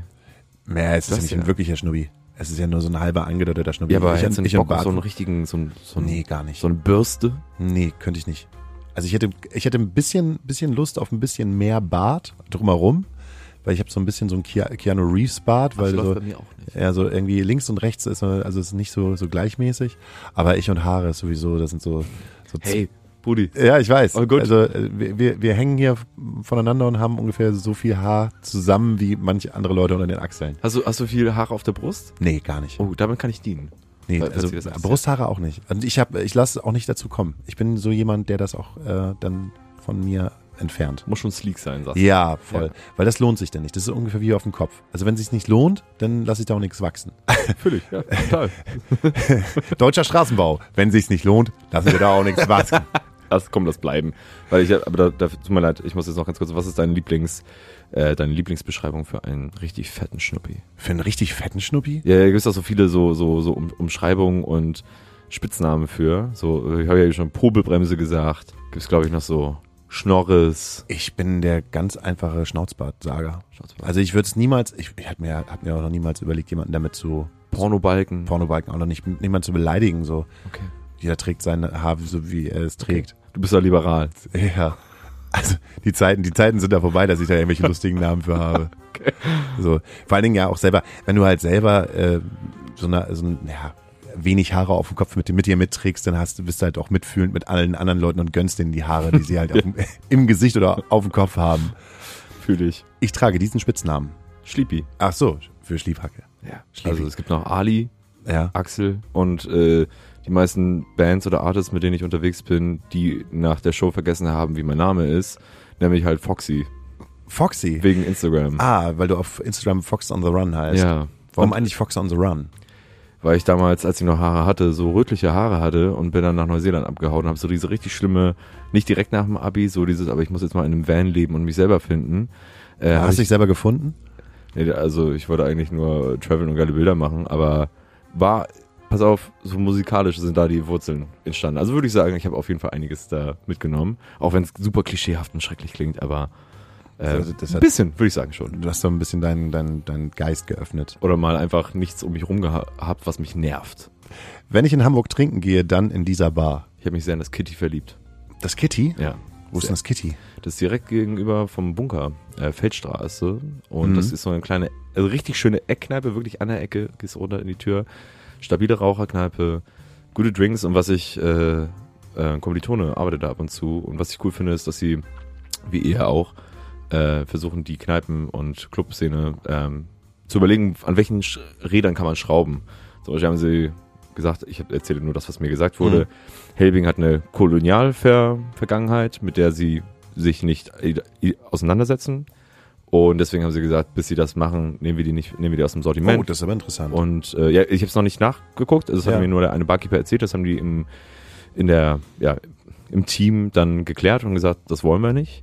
Mehr, es ist ja Das nicht ja. ein wirklicher Schnuppi. Es ist ja nur so ein halber angedeuteter Schnuppi. Ja, aber ich, ich nicht Bock auf so einen richtigen, so, ein, so, ein, Nee, gar nicht. so eine Bürste? Nee, könnte ich nicht. Also ich hätte, ich hätte ein bisschen, bisschen Lust auf ein bisschen mehr Bart drumherum, weil ich habe so ein bisschen so ein Keanu Reeves Bart, weil das so, bei mir auch nicht. ja, so irgendwie links und rechts ist, so- also es ist nicht so, so gleichmäßig. Aber ich und Haare ist sowieso, das sind so, so Hey, Brudi. ja, ich weiß. All good. Also äh, wir, wir, hängen hier voneinander und haben ungefähr so viel Haar zusammen wie manche andere Leute unter den Achseln. Hast du, hast du viel Haare auf der Brust? Nee, gar nicht. Oh, damit kann ich dienen. Nee, Falls also. Brusthaare auch nicht. Und ich habe, ich lasse auch nicht dazu kommen. Ich bin so jemand, der das auch äh, dann von mir entfernt. Muss schon sleek sein, sagst du. Ja, voll. Ja. Weil das lohnt sich dann nicht. Das ist ungefähr wie auf dem Kopf. Also wenn es sich nicht lohnt, dann lasse ich da auch nichts wachsen. Völlig, ja, total. Deutscher Straßenbau. Wenn sich's nicht lohnt, lassen wir da auch nichts wachsen. Das, komm, das bleiben. Weil ich, aber da, da, tut mir leid, ich muss jetzt noch ganz kurz, was ist deine Lieblings, äh, deine Lieblingsbeschreibung für einen richtig fetten Schnuppi? Für einen richtig fetten Schnuppi? Ja, da gibt auch so viele so, so, so um, Umschreibungen und Spitznamen für. So, ich habe ja schon Popelbremse gesagt. Gibt es, glaube ich, noch so Schnorres. Ich bin der ganz einfache Schnauzbart-Sager. Schnauzbart. Also ich würde es niemals, ich, ich habe mir, hab mir auch noch niemals überlegt, jemanden damit zu Pornobalken. Pornobalken auch noch nicht, niemand zu beleidigen. So. Okay. Jeder trägt seine Haar so, wie er es trägt. Du bist ja liberal. Ja. Also die Zeiten, die Zeiten sind da vorbei, dass ich da irgendwelche lustigen Namen für habe. So, vor allen Dingen ja auch selber, wenn du halt selber äh, so eine, so ein, ja, wenig Haare auf dem Kopf mit, mit dir mitträgst, dann hast du bist du halt auch mitfühlend mit allen anderen Leuten und gönnst denen die Haare, die sie halt dem, im Gesicht oder auf dem Kopf haben. Fühle ich. Ich trage diesen Spitznamen. Sleepy. Ach so, für Schliefhacke. Ja. Sleepy. Also es gibt noch Ali, Ja. Axel und äh, die meisten Bands oder Artists, mit denen ich unterwegs bin, die nach der Show vergessen haben, wie mein Name ist, nämlich halt Foxy, Foxy. wegen Instagram. Ah, weil du auf Instagram Fox on the Run heißt. ja. Warum eigentlich Fox on the Run? Weil ich damals, als ich noch Haare hatte, so rötliche Haare hatte und bin dann nach Neuseeland abgehauen und habe so diese richtig schlimme, nicht direkt nach dem Abi, so dieses, aber ich muss jetzt mal in einem Van leben und mich selber finden. Äh, Hast du ich, dich selber gefunden? nee, also ich wollte eigentlich nur traveln und geile Bilder machen, aber war, pass auf, so musikalisch sind da die Wurzeln entstanden. Also würde ich sagen, ich habe auf jeden Fall einiges da mitgenommen, auch wenn es super klischeehaft und schrecklich klingt, aber Also ein hat- bisschen, würde ich sagen schon. Du hast so ein bisschen deinen deinen deinen Geist geöffnet. Oder mal einfach nichts um mich rum gehabt, was mich nervt. Wenn ich in Hamburg trinken gehe, dann in dieser Bar. Ich habe mich sehr in das Kitty verliebt. Das Kitty? Ja. Wo ist denn das Kitty? Das ist direkt gegenüber vom Bunker, äh, Feldstraße. Und Mhm. das ist so eine kleine, also richtig schöne Eckkneipe, wirklich an der Ecke, gehst runter in die Tür. Stabile Raucherkneipe, gute Drinks und was ich, äh, äh, Kommilitone arbeitet da ab und zu. Und was ich cool finde, ist, dass sie, wie ihr auch, äh, versuchen, die Kneipen- und Clubszene ähm, zu überlegen, an welchen Sch Rädern kann man schrauben. Zum Beispiel haben sie gesagt, ich erzähle nur das, was mir gesagt wurde. Mhm. Helbing hat eine Kolonialvergangenheit, mit der sie sich nicht i- auseinandersetzen. Und deswegen haben sie gesagt, bis sie das machen, nehmen wir die nicht, nehmen wir die aus dem Sortiment. Oh, das ist aber interessant. Und äh, ja, ich habe es noch nicht nachgeguckt. Also das Ja. hat mir nur der eine Barkeeper erzählt. Das haben die im, in der, ja, im Team dann geklärt und gesagt, das wollen wir nicht,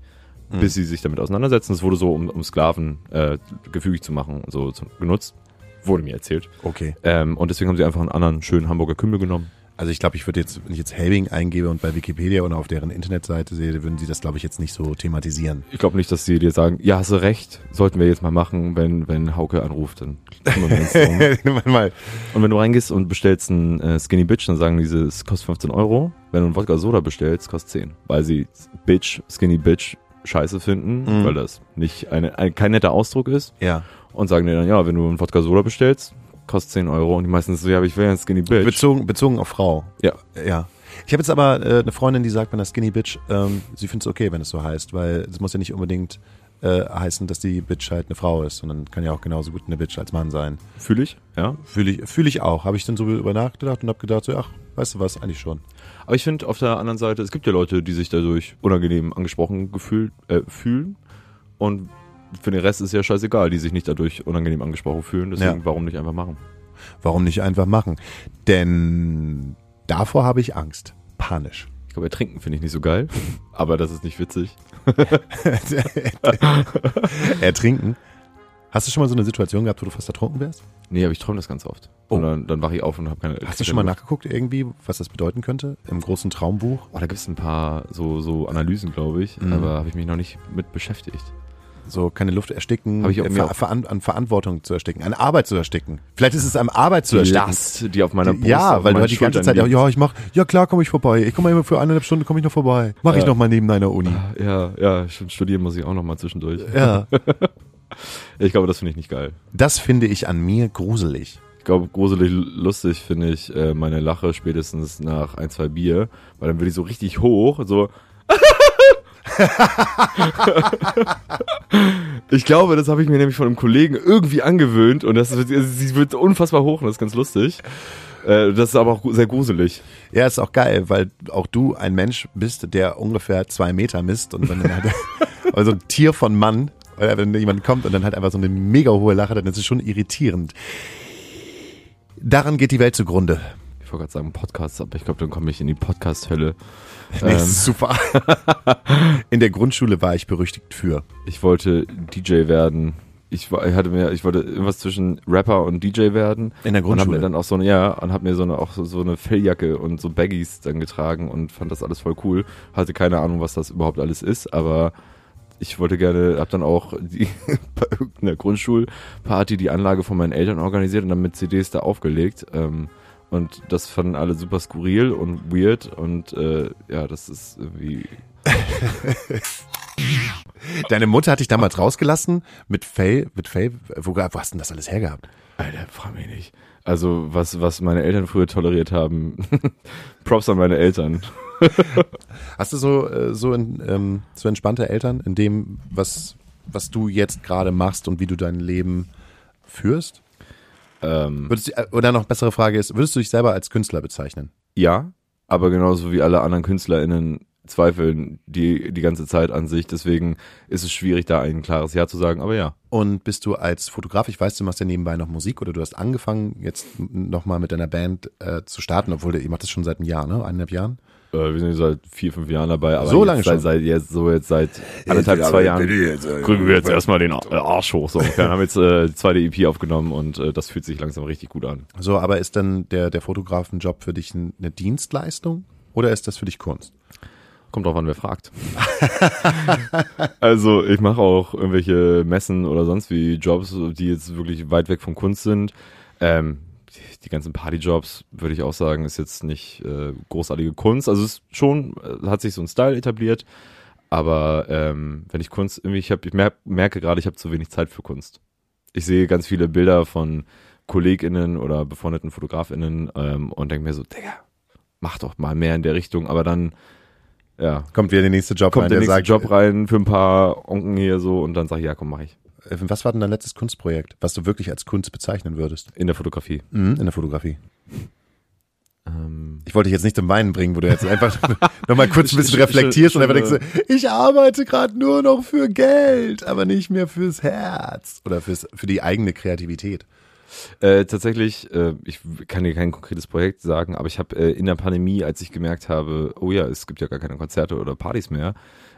Mhm. bis sie sich damit auseinandersetzen. Es wurde so, um, um Sklaven äh, gefügig zu machen, so zu, genutzt. Wurde mir erzählt. okay. Ähm, und deswegen haben sie einfach einen anderen schönen Hamburger Kümmel genommen. Also ich glaube, ich würde jetzt, wenn ich jetzt Helbing eingebe und bei Wikipedia oder auf deren Internetseite sehe, würden sie das, glaube ich, jetzt nicht so thematisieren. Ich glaube nicht, dass sie dir sagen, ja, hast du recht, sollten wir jetzt mal machen, wenn, wenn Hauke anruft, dann kümmern wir uns drum. Mal. Und wenn du reingehst und bestellst ein äh, Skinny Bitch, dann sagen diese, es kostet 15 Euro. Wenn du einen Wodka Soda bestellst, kostet 10. Weil sie Bitch, Skinny Bitch scheiße finden, Mhm. weil das nicht eine, ein, kein netter Ausdruck ist. Ja. Und sagen dir dann, ja, wenn du einen Wodka Soda bestellst, kostet 10 Euro. Und die meisten so, ja, aber ich will ja ein Skinny Bitch. Bezogen, bezogen auf Frau. Ja. Ja. Ich habe jetzt aber äh, eine Freundin, die sagt, wenn das Skinny Bitch, ähm, sie findet es okay, wenn es so heißt, weil es muss ja nicht unbedingt äh, heißen, dass die Bitch halt eine Frau ist, sondern kann ja auch genauso gut eine Bitch als Mann sein. Fühle ich, ja. Fühle ich, fühl ich auch. Habe ich dann so über nachgedacht und habe gedacht, so, ach, weißt du was, eigentlich schon. Aber ich finde auf der anderen Seite, es gibt ja Leute, die sich dadurch unangenehm angesprochen gefühlt, äh, fühlen. Und für den Rest ist ja scheißegal, die sich nicht dadurch unangenehm angesprochen fühlen. Deswegen, Ja. warum nicht einfach machen? Warum nicht einfach machen? Denn davor habe ich Angst. Panisch. Ich glaube, ertrinken finde ich nicht so geil, aber das ist nicht witzig. Ertrinken. Hast du schon mal so eine Situation gehabt, wo du fast ertrunken wärst? Nee, aber ich träume das ganz oft. Oh. Und dann, dann wache ich auf und habe keine. Hast du schon mal nachgeguckt irgendwie, was das bedeuten könnte im großen Traumbuch? Oh, da gibt es ein paar so, so Analysen, glaube ich, Mhm. aber habe ich mich noch nicht mit beschäftigt. So keine Luft ersticken, Hab ich auch äh, Ver auch- Veran an Verantwortung zu ersticken, an Arbeit zu ersticken. Vielleicht ist es an Arbeit zu Die ersticken. Last, die auf meiner Brust ja, weil du halt die ganze Zeit, liegt. ja, ich mach, ja klar komme ich vorbei. Ich komme mal immer für eineinhalb Stunden, komme ich noch vorbei. Mach ich Ja. noch mal neben deiner Uni. Ja, ja, studieren muss ich auch noch mal zwischendurch. Ja, Ich glaube, das finde ich nicht geil. das finde ich an mir gruselig. Ich glaube, gruselig lustig finde ich äh, meine Lache spätestens nach ein, zwei Bier, weil dann wird die so richtig hoch, so. ich glaube, das habe ich mir nämlich von einem Kollegen irgendwie angewöhnt und das wird, sie wird unfassbar hoch und das ist ganz lustig. Äh, das ist aber auch sehr gruselig. Ja, ist auch geil, weil auch du ein Mensch bist, der ungefähr zwei Meter misst und wenn dann halt, also ein Tier von Mann, oder wenn jemand kommt und dann halt einfach so eine mega hohe Lache, dann ist es schon irritierend. Daran geht die Welt zugrunde. Ich wollte gerade sagen Podcast, aber ich glaube, dann komme ich in die Podcast-Hölle. Nee, Ähm, super. In der Grundschule war ich berüchtigt für. ich wollte DJ werden. ich, ich hatte mir, ich wollte irgendwas zwischen Rapper und DJ werden. In der Und hab mir Grundschule. dann auch so eine, ja, und hab mir so eine, auch so, so eine Felljacke und so Baggies dann getragen und fand das alles voll cool. Hatte keine Ahnung, was das überhaupt alles ist, aber ich wollte gerne, hab dann auch die, bei irgendeiner Grundschulparty die Anlage von meinen Eltern organisiert und dann mit CDs da aufgelegt. Ähm, und das fanden alle super skurril und weird und äh, ja, das ist irgendwie Deine Mutter hat dich damals rausgelassen mit Faye, mit Faye, wo, wo hast du denn das alles hergehabt? Alter, frag mich nicht. Also, was, was meine Eltern früher toleriert haben, Props an meine Eltern. Hast du so, äh, so, in, ähm, so entspannte Eltern in dem, was, was du jetzt gerade machst und wie du dein Leben führst? Ähm, Würdest du, äh, oder noch bessere Frage ist, würdest du dich selber als Künstler bezeichnen? ja, aber genauso wie alle anderen KünstlerInnen zweifeln die die ganze Zeit an sich. Deswegen ist es schwierig, da ein klares Ja zu sagen, aber ja. Und bist du als Fotograf, ich weiß, du machst ja nebenbei noch Musik oder du hast angefangen, jetzt nochmal mit deiner Band äh, zu starten, obwohl du, ihr macht das schon seit einem Jahr, ne? Eineinhalb Jahren? Äh, wir sind jetzt seit vier, fünf Jahren dabei, aber So jetzt lange seit, schon? seit jetzt so jetzt seit anderthalb, zwei Jahren kriegen wir jetzt erstmal den äh, Arsch hoch. So ungefähr. haben jetzt äh, die zweite EP aufgenommen und äh, das fühlt sich langsam richtig gut an. So, aber ist dann der, der Fotografenjob für dich ein- eine Dienstleistung oder ist das für dich Kunst? Kommt drauf an, wer fragt. also ich mache auch irgendwelche Messen oder sonst wie Jobs, die jetzt wirklich weit weg von Kunst sind. Ähm, die, ganzen Partyjobs, würde ich auch sagen, ist jetzt nicht äh, großartige Kunst. Also es ist schon, äh, hat sich so ein Style etabliert. Aber ähm, wenn ich Kunst, irgendwie, ich, hab, ich mer merke gerade, ich habe zu wenig Zeit für Kunst. Ich sehe ganz viele Bilder von KollegInnen oder befreundeten FotografInnen ähm, und denke mir so, Digga, mach doch mal mehr in der Richtung. Aber dann, ja, Kommt wieder der nächste Job kommt rein, der der nächste sagt, Job rein für ein paar Onken hier so und dann sag ich, ja komm, mach ich. Äh, was war denn dein letztes Kunstprojekt, was du wirklich als Kunst bezeichnen würdest? In der Fotografie. Mhm, in der Fotografie. Ähm, Ich wollte dich jetzt nicht zum Weinen bringen, wo du jetzt einfach nochmal kurz ein bisschen Sch- sch- reflektierst und einfach denkst, so, ich arbeite gerade nur noch für Geld, aber nicht mehr fürs Herz oder fürs, für die eigene Kreativität. Äh, tatsächlich, äh, ich kann dir kein konkretes Projekt sagen, aber ich habe äh, in der Pandemie, als ich gemerkt habe, oh ja, es gibt ja gar keine Konzerte oder Partys mehr,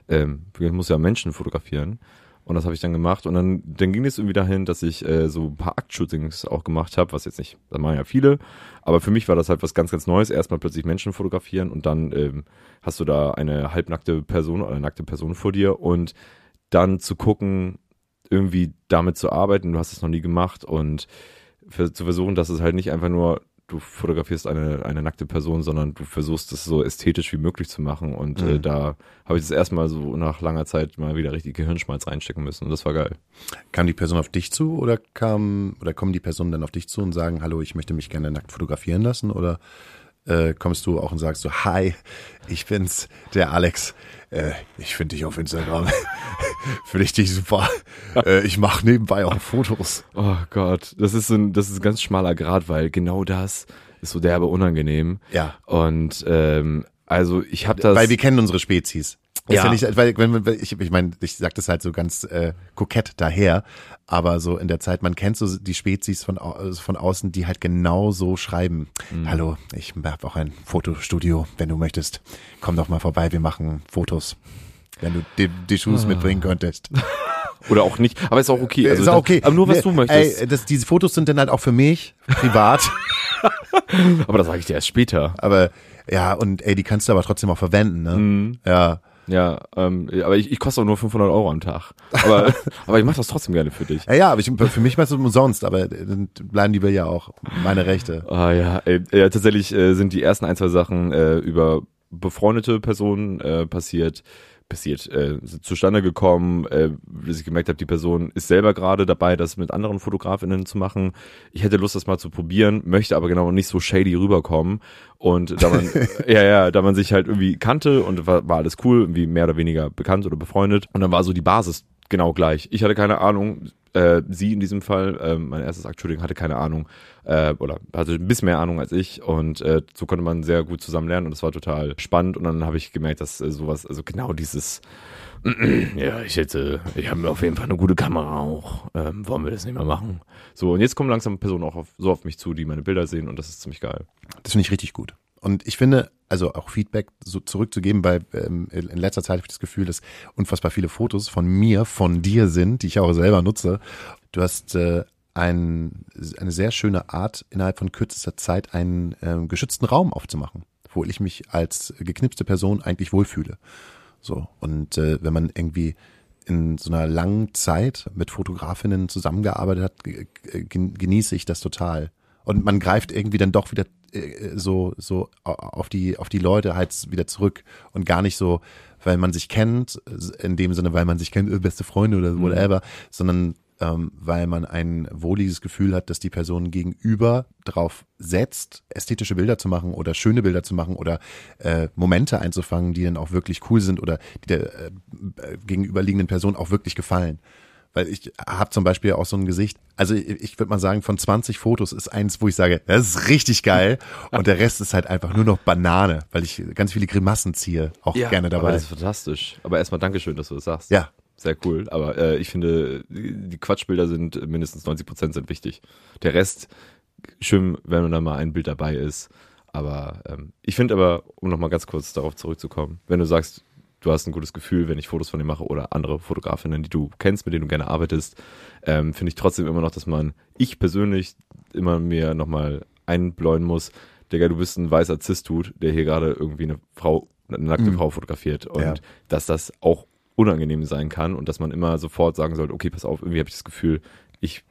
ähm, ich muss ja Menschen fotografieren. Und das habe ich dann gemacht. Und dann, dann ging es irgendwie dahin, dass ich äh, so ein paar Aktshootings auch gemacht habe, was jetzt nicht, da machen ja viele. Aber für mich war das halt was ganz, ganz Neues. Erstmal plötzlich Menschen fotografieren und dann ähm, hast du da eine halbnackte Person oder eine nackte Person vor dir und dann zu gucken, irgendwie damit zu arbeiten. Du hast es noch nie gemacht und für, zu versuchen, dass es halt nicht einfach nur, du fotografierst eine, eine nackte Person, sondern du versuchst es so ästhetisch wie möglich zu machen. Und äh, Mhm. da habe ich das erstmal so nach langer Zeit mal wieder richtig Gehirnschmalz reinstecken müssen. Und das war geil. Kam die Person auf dich zu oder kam oder kommen die Personen dann auf dich zu und sagen, hallo, ich möchte mich gerne nackt fotografieren lassen oder äh, kommst du auch und sagst so, hi, ich bin's, der Alex. Äh, ich finde dich auf Instagram. finde ich dich super. Äh, ich mache nebenbei auch Fotos. Oh Gott, das ist so ein, das ist ein ganz schmaler Grad, weil genau das ist so derbe unangenehm. Ja. Und ähm, also ich habe das. Weil wir kennen unsere Spezies. Ist ja. Ja. nicht, weil, wenn, wenn, ich, ich meine, ich sag das halt so ganz äh, kokett daher, aber so in der Zeit, man kennt so die Spezies von, au- von außen, die halt genau so schreiben. Hallo, ich habe auch ein Fotostudio, wenn du möchtest. Komm doch mal vorbei, wir machen Fotos. Wenn du die, die Schuhe mitbringen könntest. oder auch nicht, aber ist auch okay. Also ist auch okay. Aber nur was Nee, du möchtest. Ey, das, diese Fotos sind dann halt auch für mich, privat. aber das sage ich dir erst später. aber ja, und ey, die kannst du aber trotzdem auch verwenden, ne? Mhm. Ja. Ja, ähm, aber ich, ich koste auch nur 500 Euro am Tag. Aber, aber ich mache das trotzdem gerne für dich. Ja, ja, aber ich, für mich war es umsonst, aber dann bleiben die ja auch meine Rechte. Ah ja, ey, ja, tatsächlich äh, sind die ersten ein, zwei Sachen äh, über befreundete Personen äh, passiert, passiert, äh, zustande gekommen, äh, dass ich gemerkt habe, die Person ist selber gerade dabei, das mit anderen Fotografinnen zu machen. Ich hätte Lust, das mal zu probieren, möchte aber genau nicht so shady rüberkommen. Und da man, ja, ja, da man sich halt irgendwie kannte und war, war alles cool, irgendwie mehr oder weniger bekannt oder befreundet. Und dann war so die Basis genau gleich. Ich hatte keine Ahnung, äh, sie in diesem Fall, äh, mein erstes Aktshooting hatte keine Ahnung äh, oder hatte ein bisschen mehr Ahnung als ich und äh, so konnte man sehr gut zusammen lernen und das war total spannend und dann habe ich gemerkt, dass äh, sowas, also genau dieses ja, ich hätte, ich habe auf jeden Fall eine gute Kamera auch. Ähm, wollen wir das nicht mehr machen? So, und jetzt kommen langsam Personen auch auf, so auf mich zu, die meine Bilder sehen und das ist ziemlich geil. Das finde ich richtig gut. Und ich finde, also auch Feedback so zurückzugeben, weil ähm, in letzter Zeit habe ich das Gefühl, dass unfassbar viele Fotos von mir, von dir sind, die ich auch selber nutze. Du hast äh, ein, eine sehr schöne Art, innerhalb von kürzester Zeit einen ähm, geschützten Raum aufzumachen, wo ich mich als geknipste Person eigentlich wohlfühle. So, und äh, wenn man irgendwie in so einer langen Zeit mit Fotografinnen zusammengearbeitet hat, ge- ge- genieße ich das total. Und man greift irgendwie dann doch wieder äh, so so au- auf die auf die Leute halt wieder zurück und gar nicht so, weil man sich kennt, in dem Sinne, weil man sich kennt, äh, beste Freunde oder whatever, sondern ähm, weil man ein wohliges Gefühl hat, dass die Person gegenüber drauf setzt, ästhetische Bilder zu machen oder schöne Bilder zu machen oder äh, Momente einzufangen, die dann auch wirklich cool sind oder die der äh, äh, gegenüberliegenden Person auch wirklich gefallen. Weil ich habe zum Beispiel auch so ein Gesicht, also ich, ich würde mal sagen, von 20 Fotos ist eins, wo ich sage, das ist richtig geil und der Rest ist halt einfach nur noch Banane, weil ich ganz viele Grimassen ziehe, auch gerne Aber dabei. das ist fantastisch. Aber erstmal Dankeschön, dass du das sagst. Ja, Sehr cool. Aber äh, ich finde, die Quatschbilder sind mindestens 90 Prozent sind wichtig. Der Rest, schön, wenn da mal ein Bild dabei ist. Aber ähm, ich finde aber, um nochmal ganz kurz darauf zurückzukommen, wenn du sagst, du hast ein gutes Gefühl, wenn ich Fotos von dir mache oder andere Fotografinnen, die du kennst, mit denen du gerne arbeitest, ähm, finde ich trotzdem immer noch, dass man, ich persönlich, immer mir nochmal einbläuen muss, Digga, du bist ein weißer Cis-Dude, der hier gerade irgendwie eine Frau, eine nackte Mhm. Frau fotografiert. Und Ja. dass das auch unangenehm sein kann und dass man immer sofort sagen sollte, okay, pass auf, irgendwie habe ich das Gefühl, ich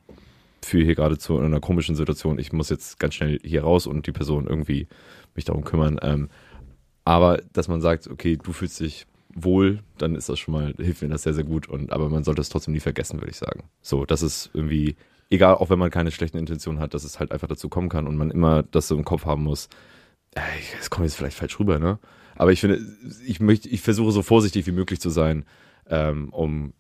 fühle hier gerade zu einer komischen Situation, ich muss jetzt ganz schnell hier raus und die Person irgendwie mich darum kümmern. Ähm, aber dass man sagt, okay, du fühlst dich wohl, dann ist das schon mal, hilft mir das sehr, sehr gut. Und aber man sollte es trotzdem nie vergessen, würde ich sagen. So, das ist irgendwie, egal, auch wenn man keine schlechten Intentionen hat, dass es halt einfach dazu kommen kann und man immer das so im Kopf haben muss. Es kommt jetzt vielleicht falsch rüber, ne? Aber ich finde, ich möchte, ich versuche so vorsichtig wie möglich zu sein, ähm, um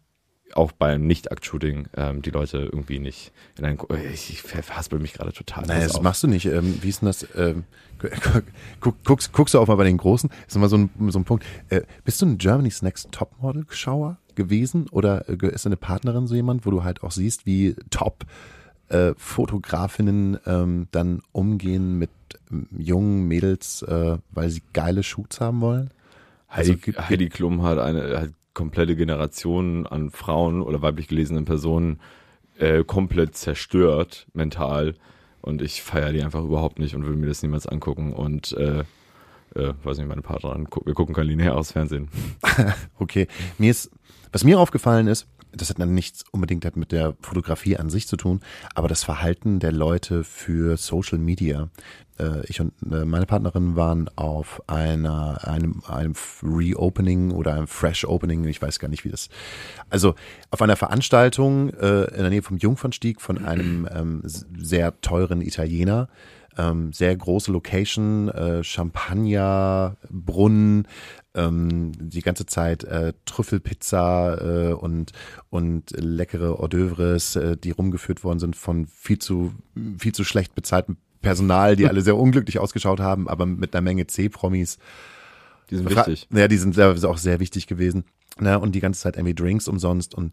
auch beim Nicht-Akt-Shooting ähm, die Leute irgendwie nicht in ein, ich, ich verhaspel mich gerade total. Naja, das auf. machst du nicht. Ähm, wie ist denn das? Ähm, guck, guckst, guckst du auch mal bei den Großen? ist immer so ein, so ein Punkt. Äh, bist du ein Germany's Next Topmodel-Schauer gewesen? Oder äh, ist deine Partnerin so jemand, wo du halt auch siehst, wie top äh, Fotografinnen ähm, dann umgehen mit ähm, jungen Mädels, äh, weil sie geile Shoots haben wollen? Heidi, Also Heidi Klum hat eine hat komplette Generation an Frauen oder weiblich gelesenen Personen äh, komplett zerstört mental. Und ich feiere die einfach überhaupt nicht und will mir das niemals angucken. Und äh, äh, weiß nicht, meine Partnerin, wir gucken kein lineares Fernsehen. Okay, mir ist, was mir aufgefallen ist, das hat dann nichts unbedingt halt mit der Fotografie an sich zu tun, aber das Verhalten der Leute für Social Media. Äh, Ich und äh, meine Partnerin waren auf einer, einem, einem Reopening oder einem Fresh Opening, ich weiß gar nicht, wie das, also auf einer Veranstaltung äh, in der Nähe vom Jungfernstieg von einem ähm, sehr teuren Italiener, ähm, sehr große Location, äh, Champagner, Brunnen, ähm, die ganze Zeit äh, Trüffelpizza äh, und und leckere Hors d'oeuvres, äh, die rumgeführt worden sind von viel zu viel zu schlecht bezahltem Personal, die alle sehr unglücklich ausgeschaut haben, aber mit einer Menge C-Promis. Die sind wichtig. Ja, die sind auch sehr wichtig gewesen. Na, und die ganze Zeit irgendwie Drinks umsonst und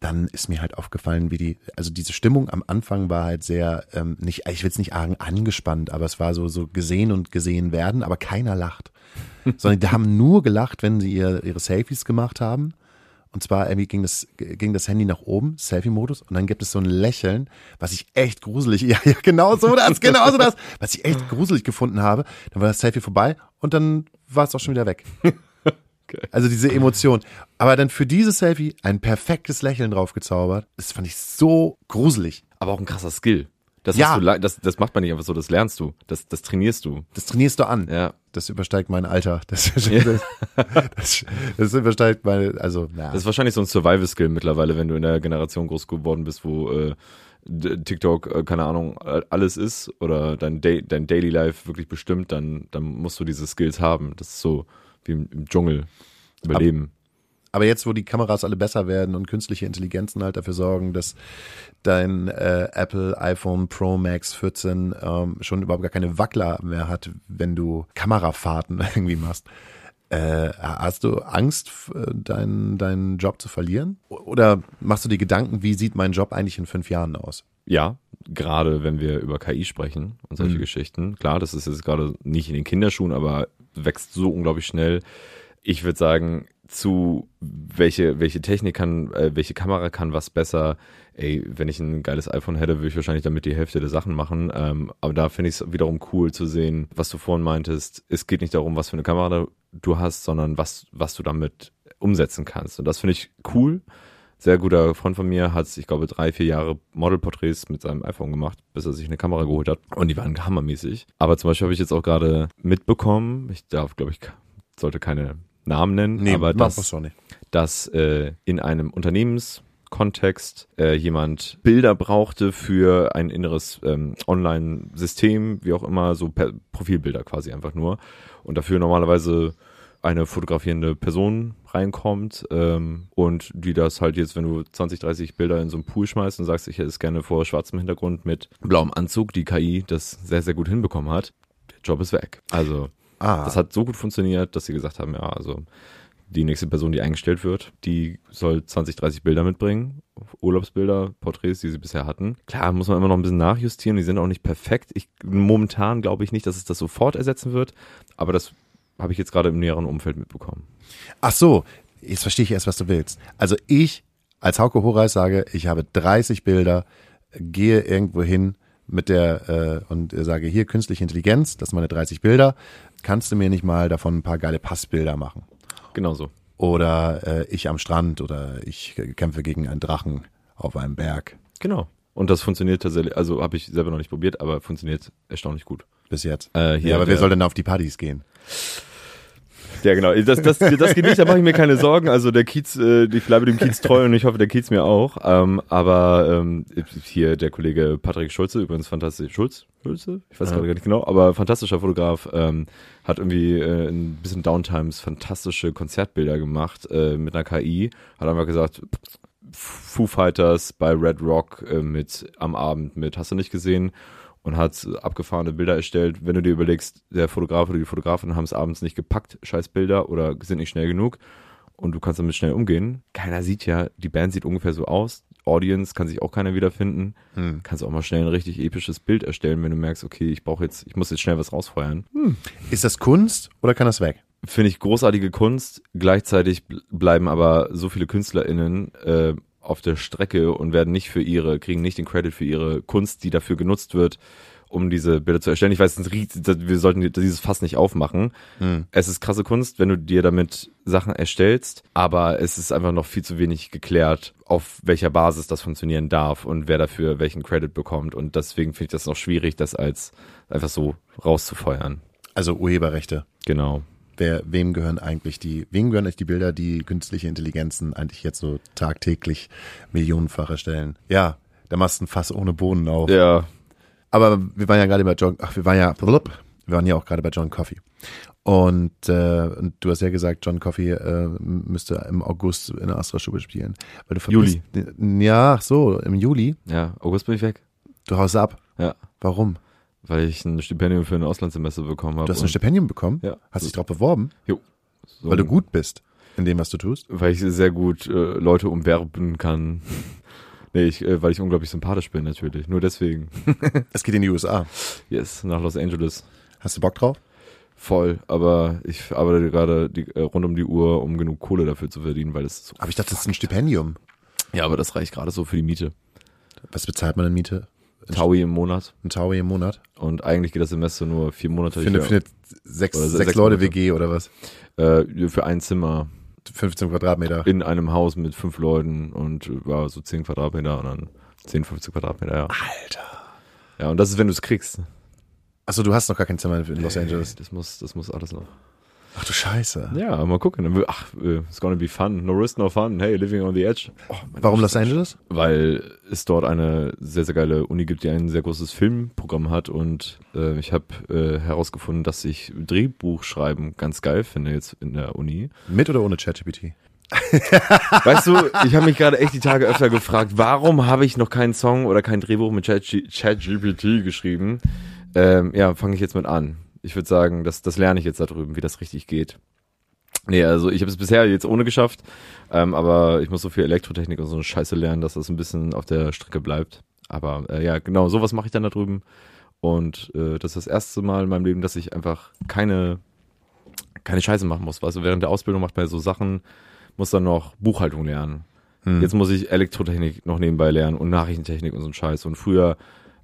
dann ist mir halt aufgefallen, wie die, also diese Stimmung am Anfang war halt sehr, ähm, nicht, ich will es nicht sagen angespannt, aber es war so, so gesehen und gesehen werden, aber keiner lacht. Sondern die haben nur gelacht, wenn sie ihr, ihre Selfies gemacht haben. Und zwar irgendwie ging das, ging das Handy nach oben, Selfie-Modus, und dann gibt es so ein Lächeln, was ich echt gruselig, ja, ja, genau so das, genau so das, was ich echt gruselig gefunden habe. Dann war das Selfie vorbei und dann war es auch schon wieder weg. Also diese Emotion. Aber dann für dieses Selfie ein perfektes Lächeln drauf gezaubert. Das fand ich so gruselig. Aber auch ein krasser Skill. Das, Ja. du, das, das macht man nicht einfach so, das lernst du. Das, das trainierst du. Das trainierst du an. Ja. Das übersteigt mein Alter. Das, Ja. das, das, übersteigt meine, also, ja. Das ist wahrscheinlich so ein Survival-Skill mittlerweile, wenn du in der Generation groß geworden bist, wo äh, TikTok, äh, keine Ahnung, alles ist oder dein, da dein Daily Life wirklich bestimmt, dann, dann musst du diese Skills haben. Das ist so wie im, im Dschungel überleben. Aber jetzt, wo die Kameras alle besser werden und künstliche Intelligenzen halt dafür sorgen, dass dein äh, Apple iPhone Pro Max 14 ähm, schon überhaupt gar keine Wackler mehr hat, wenn du Kamerafahrten irgendwie machst. Äh, hast du Angst, äh, deinen, deinen Job zu verlieren? Oder machst du dir Gedanken, wie sieht mein Job eigentlich in fünf Jahren aus? Ja, gerade wenn wir über KI sprechen und solche Mhm. Geschichten. Klar, das ist jetzt gerade nicht in den Kinderschuhen, aber wächst so unglaublich schnell. Ich würde sagen, zu welche, welche Technik kann, äh, welche Kamera kann was besser. Ey, wenn ich ein geiles iPhone hätte, würde ich wahrscheinlich damit die Hälfte der Sachen machen. Ähm, aber da finde ich es wiederum cool zu sehen, was du vorhin meintest. Es geht nicht darum, was für eine Kamera du hast, sondern was, was du damit umsetzen kannst. Und das finde ich cool. Sehr guter Freund von mir hat, ich glaube, drei, vier Jahre Modelporträts mit seinem iPhone gemacht, bis er sich eine Kamera geholt hat. Und die waren hammermäßig. Aber zum Beispiel habe ich jetzt auch gerade mitbekommen, ich darf, glaube ich, sollte keine Namen nennen, aber mach das, dass äh, in einem Unternehmenskontext äh, jemand Bilder brauchte für ein inneres ähm, Online-System, wie auch immer, so per Profilbilder quasi einfach nur. Und dafür normalerweise eine fotografierende Person reinkommt ähm, und die das halt jetzt, wenn du 20, 30 Bilder in so einen Pool schmeißt und sagst, ich hätte es gerne vor schwarzem Hintergrund mit blauem Anzug, die KI das sehr, sehr gut hinbekommen hat, der Job ist weg. Also Ah, das hat so gut funktioniert, dass sie gesagt haben, ja, also die nächste Person, die eingestellt wird, die soll 20, 30 Bilder mitbringen. Urlaubsbilder, Porträts, die sie bisher hatten. Klar, muss man immer noch ein bisschen nachjustieren, die sind auch nicht perfekt. Ich, momentan glaube ich nicht, dass es das sofort ersetzen wird, aber das habe ich jetzt gerade im näheren Umfeld mitbekommen. Ach so, jetzt verstehe ich erst, was du willst. Also ich als Hauke Horeis sage, ich habe 30 Bilder, gehe irgendwo hin mit der äh, und sage hier künstliche Intelligenz, das sind meine 30 Bilder. Kannst du mir nicht mal davon ein paar geile Passbilder machen? Genau so. Oder äh, ich am Strand oder ich kämpfe gegen einen Drachen auf einem Berg Genau. Und das funktioniert tatsächlich, also habe ich selber noch nicht probiert, aber funktioniert erstaunlich gut. bis jetzt. Äh, hier ja, aber wer soll denn auf die Partys gehen? Ja, genau. Das, das, das geht nicht, da mache ich mir keine Sorgen. Also der Kiez, äh, ich bleibe dem Kiez treu und ich hoffe, der Kiez mir auch. Ähm, aber ähm, hier der Kollege Patrick Schulze, übrigens fantastisch. Schulz? Schulze? Ich weiß Ja. gerade gar nicht genau, aber fantastischer Fotograf, ähm, hat irgendwie äh, ein bisschen Downtimes fantastische Konzertbilder gemacht äh, mit einer KI. Hat einfach gesagt, Foo Fighters bei Red Rock äh, mit am Abend mit, hast du nicht gesehen? Und hat abgefahrene Bilder erstellt. Wenn du dir überlegst, der Fotograf oder die Fotografin haben es abends nicht gepackt, scheiß Bilder oder sind nicht schnell genug und du kannst damit schnell umgehen. Keiner sieht ja, die Band sieht ungefähr so aus. Audience kann sich auch keiner wiederfinden. Hm. Kannst auch mal schnell ein richtig episches Bild erstellen, wenn du merkst, okay, ich brauche jetzt, ich muss jetzt schnell was rausfeuern. Ist das Kunst oder kann das weg? finde ich großartige Kunst. Gleichzeitig bl- bleiben aber so viele KünstlerInnen äh, auf der Strecke und werden nicht für ihre, kriegen nicht den Credit für ihre Kunst, die dafür genutzt wird, um diese Bilder zu erstellen. Ich weiß, wir sollten dieses Fass nicht aufmachen. Hm. Es ist krasse Kunst, wenn du dir damit Sachen erstellst, aber es ist einfach noch viel zu wenig geklärt, auf welcher Basis das funktionieren darf und wer dafür welchen Credit bekommt. Und deswegen finde ich das noch schwierig, das als einfach so rauszufeuern. Also Urheberrechte. Genau. Wer, wem gehören eigentlich die, wem gehören eigentlich die Bilder, die künstliche Intelligenzen eigentlich jetzt so tagtäglich millionenfach erstellen? Ja, da machst du ein Fass ohne Bohnen auf. Ja, Aber wir waren ja gerade bei John, ach, wir waren ja, wir waren ja auch gerade bei John Coffey. Und, äh, und du hast ja gesagt, John Coffey äh, müsste im August in der Astra-Stube spielen. Weil du Juli. Ja, ach so, im Juli. Ja, August bin ich weg. Du haust ab. Ja, Warum? Weil ich ein Stipendium für ein Auslandssemester bekommen habe. Du hast ein Stipendium bekommen? Ja. Hast dich drauf beworben? Jo. So, Weil du gut bist in dem, was du tust? Weil ich sehr gut äh, Leute umwerben kann. nee, ich, äh, weil ich unglaublich sympathisch bin natürlich. Nur deswegen. Es geht in die USA. Yes, nach Los Angeles. Hast du Bock drauf? Voll, aber ich arbeite gerade die, äh, rund um die Uhr, um genug Kohle dafür zu verdienen, weil es so. Aber ich dachte, das ist ein Stipendium. Ja, aber das reicht gerade so für die Miete. Was bezahlt man in Miete? Taui im Monat. Ein Taui im Monat? Und eigentlich geht das Semester nur vier Monate. Für eine sechs, sechs, sechs Leute Monate. WG oder was? äh, für ein Zimmer 15 Quadratmeter. in einem Haus mit fünf Leuten und äh, ja, so 10 Quadratmeter und dann 10, 15 Quadratmeter, ja. Alter. Ja, und das ist, wenn du es kriegst. Achso, du hast noch gar kein Zimmer in Los Angeles. Das muss, das muss alles noch. Ach du Scheiße. Ja, mal gucken. Ach, äh, it's gonna be fun. No risk, no fun. Hey, living on the edge. Oh, Warum. Los Angeles? Weil es dort eine sehr, sehr geile Uni gibt, die ein sehr großes Filmprogramm hat und äh, ich habe äh, herausgefunden, dass ich Drehbuchschreiben ganz geil finde jetzt in der Uni. Mit oder ohne ChatGPT? Weißt du, ich habe mich gerade echt die Tage öfter gefragt, warum habe ich noch keinen Song oder kein Drehbuch mit Chat- ChatGPT geschrieben? Ähm, ja, fange ich jetzt mit an. Ich würde sagen, das, das lerne ich jetzt da drüben, wie das richtig geht. Nee, also ich habe es bisher jetzt ohne geschafft, ähm, aber ich muss so viel Elektrotechnik und so eine Scheiße lernen, dass das ein bisschen auf der Strecke bleibt. Aber äh, ja, genau, sowas mache ich dann da drüben. Und äh, das ist das erste Mal in meinem Leben, dass ich einfach keine, keine Scheiße machen muss. Also während der Ausbildung macht man ja so Sachen, muss dann noch Buchhaltung lernen. Jetzt muss ich Elektrotechnik noch nebenbei lernen und Nachrichtentechnik und so ein Scheiß. Und früher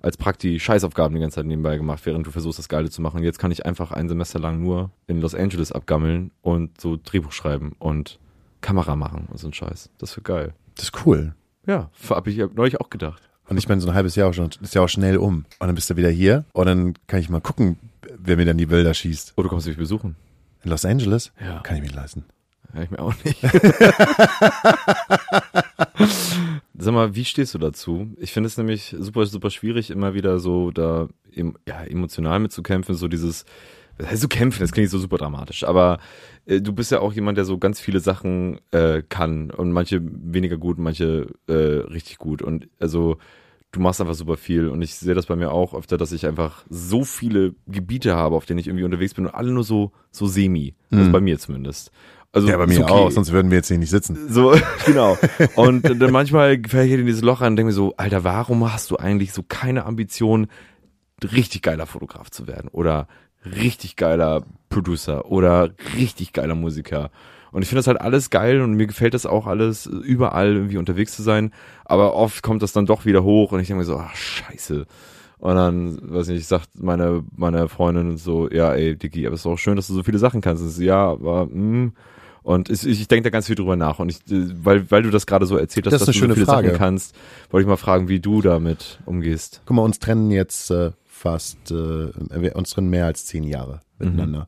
als Prakti Scheißaufgaben die ganze Zeit nebenbei gemacht, während du versuchst, das Geile zu machen. Und jetzt kann ich einfach ein Semester lang nur in Los Angeles abgammeln und so Drehbuch schreiben und Kamera machen und so ein Scheiß. Das wird geil. Das ist cool. Ja, hab ich neulich auch gedacht. Und ich meine, so ein halbes Jahr schon, ist ja auch schnell um. Und dann bist du wieder hier und dann kann ich mal gucken, wer mir dann die Bilder schießt. Oh, du kommst mich besuchen. In Los Angeles? Ja. Kann ich mir leisten. Ja, ich mir auch nicht. Sag mal, wie stehst du dazu? Ich finde es nämlich super, super schwierig, immer wieder so da ja, emotional mitzukämpfen, so dieses, das heißt so kämpfen, das klingt so super dramatisch, aber äh, du bist ja auch jemand, der so ganz viele Sachen äh, kann und manche weniger gut, manche äh, richtig gut und also du machst einfach super viel und ich sehe das bei mir auch öfter, dass ich einfach so viele Gebiete habe, auf denen ich irgendwie unterwegs bin und alle nur so so semi, also bei mir zumindest. Also. Ja, bei mir okay. auch, sonst würden wir jetzt hier nicht sitzen. So, genau. Und dann manchmal fäll ich in dieses Loch rein und denke mir so, Alter, warum hast du eigentlich so keine Ambition, richtig geiler Fotograf zu werden? Oder richtig geiler Producer oder richtig geiler Musiker? Und ich finde das halt alles geil und mir gefällt das auch alles, überall irgendwie unterwegs zu sein. Aber oft kommt das dann doch wieder hoch und ich denke mir so, ach, scheiße. Und dann, weiß nicht, sagt meine, meine Freundin so, ja, ey, Dicky, aber es ist auch schön, dass du so viele Sachen kannst. Und so, ja, aber, mh. Und ich, ich denke da ganz viel drüber nach. Und ich, äh, weil, weil du das gerade so erzählt hast, Das ist dass du so schöne viele Frage. Sachen kannst, wollte ich mal fragen, wie du damit umgehst. Guck mal, uns trennen jetzt äh, fast, äh, uns trennen mehr als zehn Jahre miteinander.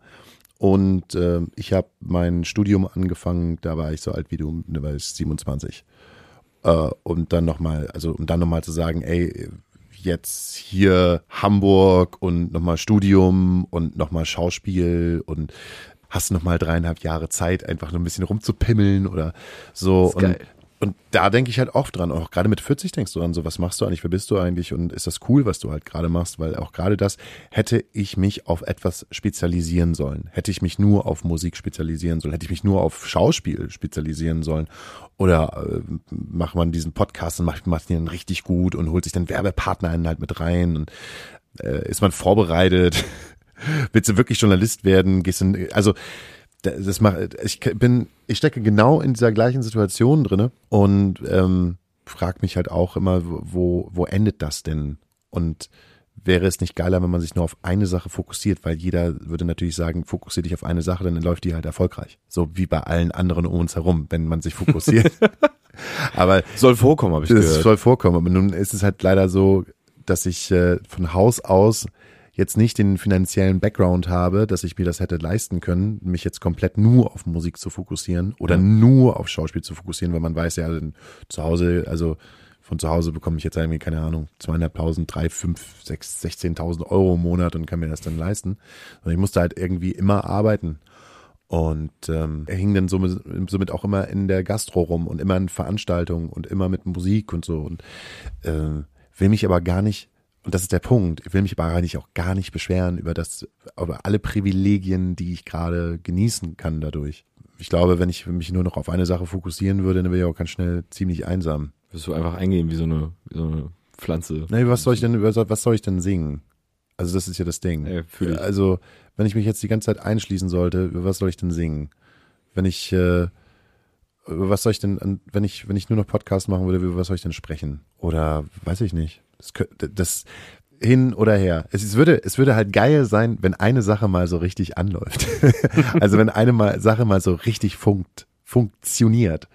Und äh, ich habe mein Studium angefangen, da war ich so alt wie du, da war ich 27. Äh, und dann nochmal, also um dann nochmal zu sagen, ey, jetzt hier Hamburg und nochmal Studium und nochmal Schauspiel und hast nochmal dreieinhalb Jahre Zeit, einfach nur ein bisschen rumzupimmeln oder so. und, geil. und da denke ich halt oft dran, auch gerade mit 40 denkst du dran, so was machst du eigentlich, wer bist du eigentlich? Und ist das cool, was du halt gerade machst, weil auch gerade das hätte ich mich auf etwas spezialisieren sollen, hätte ich mich nur auf Musik spezialisieren sollen, hätte ich mich nur auf Schauspiel spezialisieren sollen. Oder äh, macht man diesen Podcast und macht, macht den richtig gut und holt sich dann Werbepartner halt mit rein und äh, ist man vorbereitet, willst du wirklich Journalist werden, gehst du, also das macht, ich bin, ich stecke genau in dieser gleichen Situation drinne und ähm, frag mich halt auch immer, wo, wo endet das denn? Und wäre es nicht geiler, wenn man sich nur auf eine Sache fokussiert, weil jeder würde natürlich sagen, fokussiere dich auf eine Sache, dann läuft die halt erfolgreich. So wie bei allen anderen um uns herum, wenn man sich fokussiert. Aber Soll vorkommen, habe ich das gehört. soll vorkommen. Aber nun ist es halt leider so, dass ich äh, von Haus aus jetzt nicht den finanziellen Background habe, dass ich mir das hätte leisten können, mich jetzt komplett nur auf Musik zu fokussieren oder Ja. nur auf Schauspiel zu fokussieren, weil man weiß ja, zu Hause, also von zu Hause bekomme ich jetzt irgendwie, keine Ahnung, zweieinhalbtausend, drei, fünf, sechs, sechzehntausend Euro im Monat und kann mir das dann leisten. Und ich musste halt irgendwie immer arbeiten. Und ähm, er hing dann somit, somit auch immer in der Gastro rum und immer in Veranstaltungen und immer mit Musik und so. Und äh, will mich aber gar nicht, und das ist der Punkt, ich will mich aber eigentlich auch gar nicht beschweren über das, über alle Privilegien, die ich gerade genießen kann dadurch. Ich glaube, wenn ich mich nur noch auf eine Sache fokussieren würde, dann wäre ich auch ganz schnell ziemlich einsam. Wirst du einfach eingehen wie so eine, wie so eine Pflanze. Nee, was soll ich denn, was soll ich denn singen? Also das ist ja das Ding. Ich. Also, wenn ich mich jetzt die ganze Zeit einschließen sollte, über was soll ich denn singen? Wenn ich, äh, was soll ich denn, wenn ich, wenn ich nur noch Podcast machen würde, über was soll ich denn sprechen? Oder weiß ich nicht. Das, das hin oder her. Es, es würde, es würde halt geil sein, wenn eine Sache mal so richtig anläuft. also wenn eine mal, Sache mal so richtig funkt, funktioniert.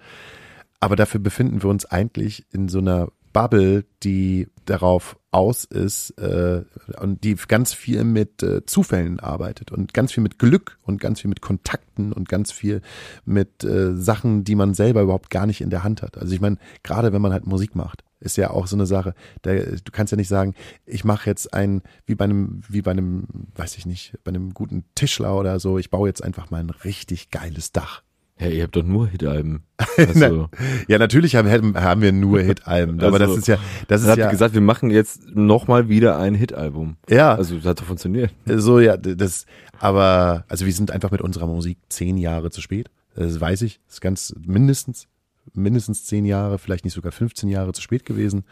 Aber dafür befinden wir uns eigentlich in so einer Bubble, die darauf aus ist äh, und die ganz viel mit äh, Zufällen arbeitet und ganz viel mit Glück und ganz viel mit Kontakten und ganz viel mit äh, Sachen, die man selber überhaupt gar nicht in der Hand hat. Also ich meine, gerade wenn man halt Musik macht, ist ja auch so eine Sache. Da, du kannst ja nicht sagen, ich mache jetzt ein wie bei einem wie bei einem, weiß ich nicht, bei einem guten Tischler oder so. Ich baue jetzt einfach mal ein richtig geiles Dach. Ja, ihr habt doch nur Hit-Alben. Also, Ja, natürlich haben, haben wir nur Hit-Alben, aber das Also, ist ja, das ist habt ja, gesagt, wir machen jetzt nochmal wieder ein Hit-Album. ja, Also, das hat doch funktioniert. so ja, das, aber also wir sind einfach mit unserer Musik zehn Jahre zu spät. Das weiß ich, das ist ganz mindestens mindestens zehn Jahre, vielleicht nicht sogar 15 Jahre zu spät gewesen.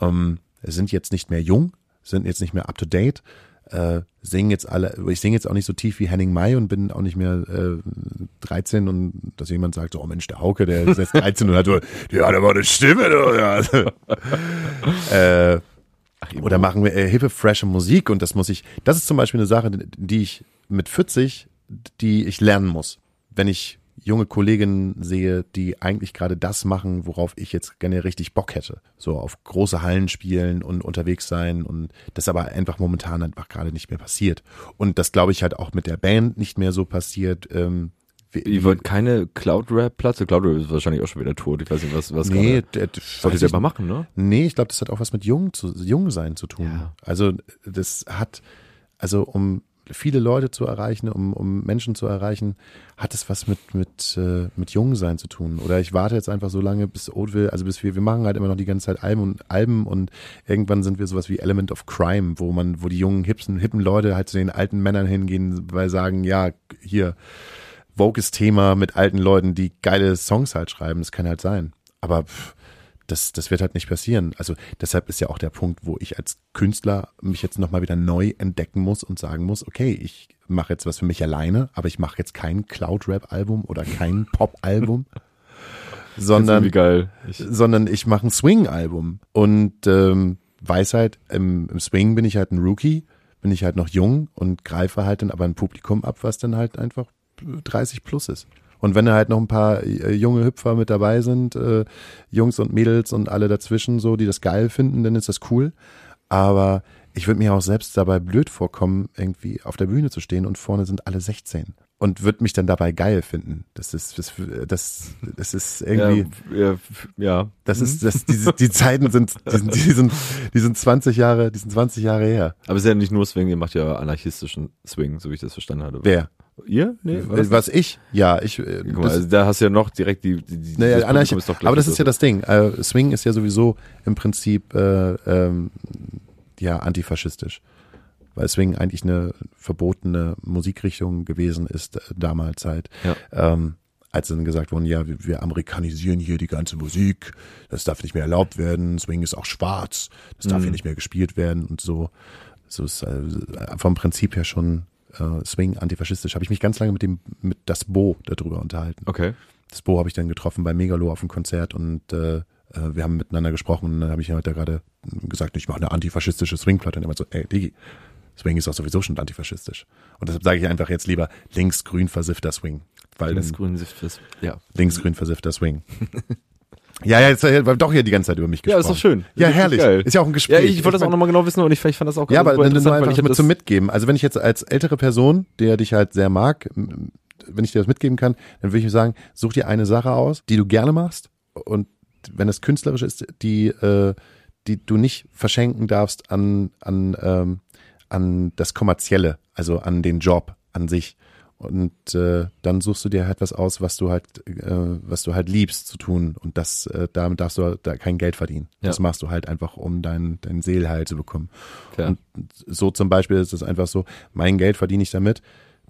Ähm, sind jetzt nicht mehr jung, sind jetzt nicht mehr up to date, äh, singen jetzt alle, ich singe jetzt auch nicht so tief wie Henning May und bin auch nicht mehr äh, 13 und dass jemand sagt, so, oh Mensch, der Hauke, der ist jetzt 13 und hat so, ja, der war eine Stimme, du, ja. äh, oder machen wir äh, hippe, frische Musik und das muss ich, das ist zum Beispiel eine Sache, die ich mit 40, die ich lernen muss. Wenn ich junge Kolleginnen sehe, die eigentlich gerade das machen, worauf ich jetzt gerne richtig Bock hätte. So auf große Hallen spielen und unterwegs sein und das aber einfach momentan einfach gerade nicht mehr passiert. Und das glaube ich halt auch mit der Band nicht mehr so passiert. Ähm, Ihr wollt keine Cloud-Rap-Platte? Cloud-Rap ist wahrscheinlich auch schon wieder tot. Ich weiß nicht, was, was nee, gerade. ihr ich selber machen, ne? Nee, ich glaube, das hat auch was mit jung zu jung sein zu tun. Ja. Also das hat also um viele Leute zu erreichen, um, um Menschen zu erreichen, hat es was mit mit äh, mit jung sein zu tun. Oder ich warte jetzt einfach so lange, bis Oatville, also bis wir wir machen halt immer noch die ganze Zeit Alben und Alben und irgendwann sind wir sowas wie Element of Crime, wo man wo die jungen hipsen hippen Leute halt zu den alten Männern hingehen, weil sagen, ja, hier Vogues Thema mit alten Leuten, die geile Songs halt schreiben, das kann halt sein. Aber pff, das, das wird halt nicht passieren. Also deshalb ist ja auch der Punkt, wo ich als Künstler mich jetzt nochmal wieder neu entdecken muss und sagen muss, okay, ich mache jetzt was für mich alleine, aber ich mache jetzt kein Cloud-Rap-Album oder kein Pop-Album, sondern. Ich, sondern ich mache ein Swing-Album und ähm, weiß halt, im, im Swing bin ich halt ein Rookie, bin ich halt noch jung und greife halt dann aber ein Publikum ab, was dann halt einfach 30 plus ist. Und wenn da halt noch ein paar äh, junge Hüpfer mit dabei sind, äh, Jungs und Mädels und alle dazwischen so, die das geil finden, dann ist das cool. Aber ich würde mir auch selbst dabei blöd vorkommen, irgendwie auf der Bühne zu stehen und vorne sind alle 16 und würde mich dann dabei geil finden. Das ist das, das, das ist irgendwie ja, ja, ja. das ist, das, diese, die Zeiten sind, die sind, die sind, die sind 20 Jahre, die sind 20 Jahre her. Aber es ist ja nicht nur Swing, ihr macht ja anarchistischen Swing, so wie ich das verstanden hatte. Wer? Ihr? Nee, Was, was ich? Ja, ich, äh, Guck mal, also da hast du ja noch direkt die, die, die naja, das Anarch Publikum doch aber das ist so- ja das Ding. Äh, Swing ist ja sowieso im Prinzip, äh, ähm, ja, antifaschistisch. Weil Swing eigentlich eine verbotene Musikrichtung gewesen ist äh, damals halt. Ja. ähm, als dann gesagt worden, ja, wir, wir amerikanisieren hier die ganze Musik, das darf nicht mehr erlaubt werden, Swing ist auch schwarz, das darf hier nicht mehr gespielt werden und so. So ist äh, vom Prinzip her schon äh, Swing antifaschistisch. Habe ich mich ganz lange mit dem mit das Bo darüber unterhalten. Okay. Das Bo habe ich dann getroffen bei Megalo auf dem Konzert und äh, äh, wir haben miteinander gesprochen und dann habe ich halt da gerade gesagt, ich mache eine antifaschistische Swingplatte und er meinte so, ey Digi, Swing ist auch sowieso schon antifaschistisch. Und deshalb sage ich einfach jetzt lieber links-grün versiffter Swing. Weil grüne Sift fürs, ja. Linksgrün versiffter Swing. ja, ja, jetzt äh, doch hier die ganze Zeit über mich Ja, gesprochen. ist doch schön. Ja, herrlich. geil. Ist ja auch ein Ja, Gespräch. ich wollte das auch nochmal genau wissen und ich, ich fand das auch Ja, aber dann nur einfach mit das, zum Mitgeben. Also wenn ich jetzt als ältere Person, der dich halt sehr mag, wenn ich dir das mitgeben kann, dann würde ich sagen, such dir eine Sache aus, die du gerne machst und wenn es künstlerisch ist, die, äh, die du nicht verschenken darfst an, an, ähm, an das Kommerzielle, also an den Job an sich. Und äh, dann suchst du dir halt was aus, was du halt, äh, was du halt liebst zu tun. Und das, äh, damit darfst du da kein Geld verdienen. Ja. Das machst du halt einfach, um dein, dein Seelheil zu bekommen. Fair. Und so zum Beispiel ist es einfach so, mein Geld verdiene ich damit,